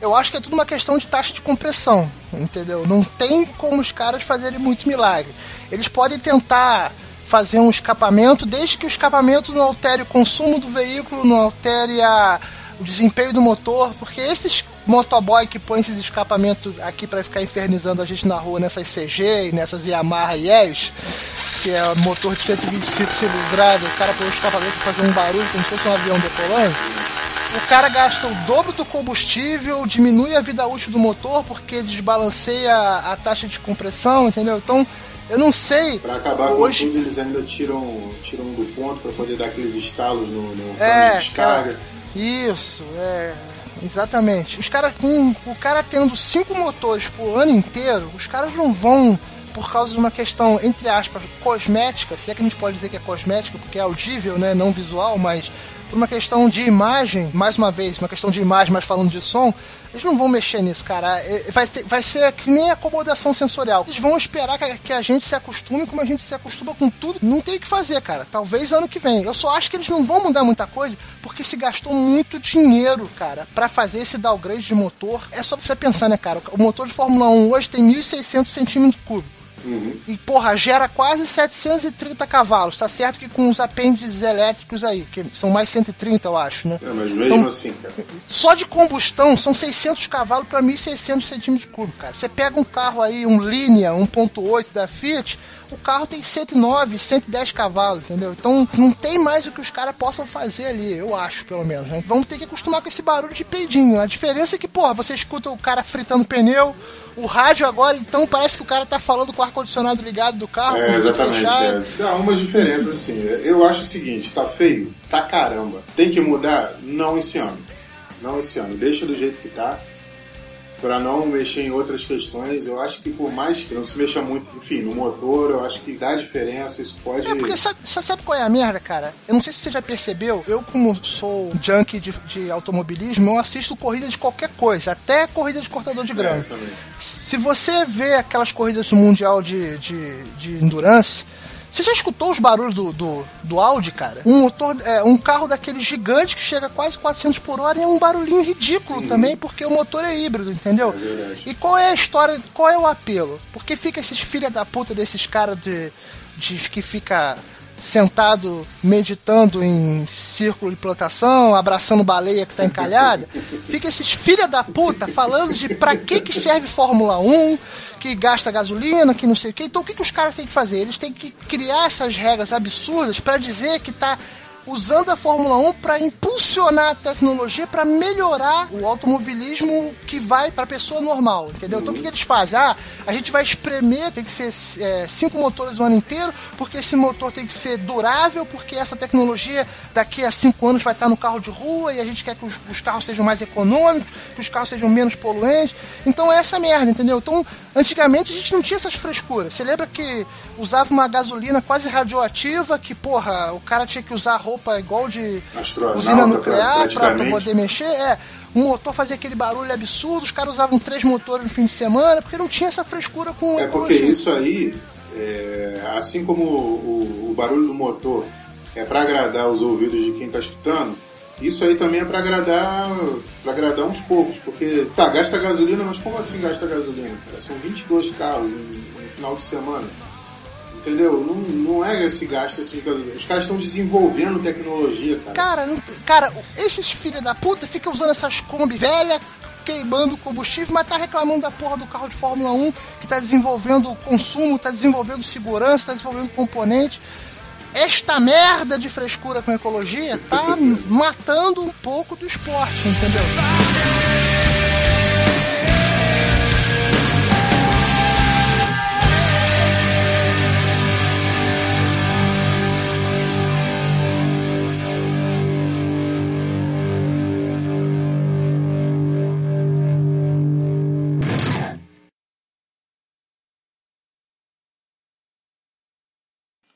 Speaker 5: Eu acho que é tudo uma questão de taxa de compressão, entendeu? Não tem como os caras fazerem muito milagre. Eles podem tentar fazer um escapamento, desde que o escapamento não altere o consumo do veículo, não altere a, o desempenho do motor, porque esses motoboy que põem esses escapamentos aqui para ficar infernizando a gente na rua nessas CG e nessas Yamaha Yes, que é motor de 125 cilindradas, o cara põe o escapamento pra fazer um barulho como se fosse um avião decolando. O cara gasta o dobro do combustível, diminui a vida útil do motor porque desbalanceia a taxa de compressão, entendeu? Então, eu não sei.
Speaker 4: Pra acabar
Speaker 5: hoje,
Speaker 4: com tudo, eles ainda tiram, tiram do ponto para poder dar aqueles estalos no, no
Speaker 5: É,
Speaker 4: de descarga.
Speaker 5: Isso, é. Exatamente. Os caras com o cara tendo cinco motores por ano inteiro, os caras não vão por causa de uma questão entre aspas cosmética, se é que a gente pode dizer que é cosmética, porque é audível, né, não visual, mas uma questão de imagem, mais uma vez, uma questão de imagem, mas falando de som, eles não vão mexer nisso, cara. É, Vai, ter- vai ser que nem acomodação sensorial. Eles vão esperar que a, gente se acostume como a gente se acostuma com tudo. Não tem o que fazer, cara. Talvez ano que vem. Eu só acho que eles não vão mudar muita coisa porque se gastou muito dinheiro, cara, pra fazer esse downgrade de motor. É só você pensar, né, cara? O motor de Fórmula 1 hoje tem 1.600 centímetros cúbicos. E, porra, gera quase 730 cavalos. Tá certo que com os apêndices elétricos aí, que são mais 130, eu acho, né?
Speaker 4: É, mas mesmo
Speaker 5: Então,
Speaker 4: assim, cara.
Speaker 5: Só de combustão são 600 cavalos para 1.600 centímetros cúbicos, cara. Você pega um carro aí, um Linea 1.8 da Fiat, o carro tem 109, 110 cavalos, entendeu? Então não tem mais o que os caras possam fazer ali, eu acho, pelo menos. Né? Vamos ter que acostumar com esse barulho de peidinho. A diferença é que, porra, você escuta o cara fritando pneu, o rádio agora, então parece que o cara tá falando com o ar-condicionado ligado do carro, com o
Speaker 4: É, exatamente.
Speaker 5: fechado.
Speaker 4: É. Dá umas diferenças assim. Eu acho o seguinte, tá feio pra caramba. Tem que mudar? Não esse ano. Não esse ano. Deixa do jeito que tá. Pra não mexer em outras questões. Eu acho que por mais que não se mexa muito, enfim, no motor, eu acho que dá diferença. Isso pode.
Speaker 5: É, porque sabe, sa- sabe qual é a merda, cara? Eu não sei se você já percebeu, eu como sou junkie de, de automobilismo, eu assisto corrida de qualquer coisa, até corrida de cortador de
Speaker 4: É,
Speaker 5: grama.
Speaker 4: também.
Speaker 5: Se você vê aquelas corridas do Mundial de, de, de Endurance, você já escutou os barulhos do, do, do Audi, cara? Um motor, é, um carro daquele gigante que chega quase 400 por hora e é um barulhinho ridículo também, porque o motor é híbrido, entendeu?
Speaker 4: É.
Speaker 5: E qual é a história, qual é o apelo? Porque fica esses filha da puta desses caras de, de que fica sentado meditando em círculo de plantação, abraçando baleia que tá encalhada. Fica esses filha da puta falando de pra que que serve Fórmula 1, que gasta gasolina, que não sei o que. Então o que, que os caras têm que fazer? Eles têm que criar essas regras absurdas pra dizer que tá usando a Fórmula 1 para impulsionar a tecnologia para melhorar o automobilismo que vai para a pessoa normal, entendeu? Então o que, que eles fazem? Ah, a gente vai espremer, tem que ser é, cinco motores o ano inteiro, porque esse motor tem que ser durável, porque essa tecnologia daqui a cinco anos vai estar no carro de rua e a gente quer que os, os carros sejam mais econômicos, que os carros sejam menos poluentes. Então é essa merda, entendeu? Então antigamente a gente não tinha essas frescuras. Você lembra que usava uma gasolina quase radioativa, que porra, o cara tinha que usar roupa igual de
Speaker 4: Astronauta,
Speaker 5: usina nuclear pra, pra poder mexer? É. Um motor fazia aquele barulho absurdo, os caras usavam três motores no fim de semana, porque não tinha essa frescura com
Speaker 4: É porque
Speaker 5: ecologia.
Speaker 4: isso aí, é, assim como o, o barulho do motor é para agradar os ouvidos de quem tá escutando, isso aí também é para agradar para agradar uns poucos, porque tá, gasta gasolina, mas como assim gasta gasolina? cara? São 22 carros no, no final de semana. Entendeu? Não, não é esse gasto assim. de. Os caras estão desenvolvendo tecnologia, cara.
Speaker 5: Cara, não- cara, esses filhos da puta ficam usando essas Kombi velha queimando combustível, mas tá reclamando da porra do carro de Fórmula 1 que tá desenvolvendo consumo, tá desenvolvendo segurança, tá desenvolvendo componente. Esta merda de frescura com ecologia tá matando um pouco do esporte, entendeu?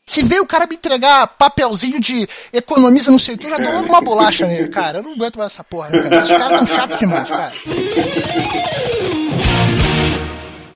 Speaker 5: Se veio o cara me entregar papelzinho de economiza não sei o que, eu já dou logo uma bolacha nele, cara. Eu não aguento mais essa porra, né, cara? Esses caras tão chatos demais, cara.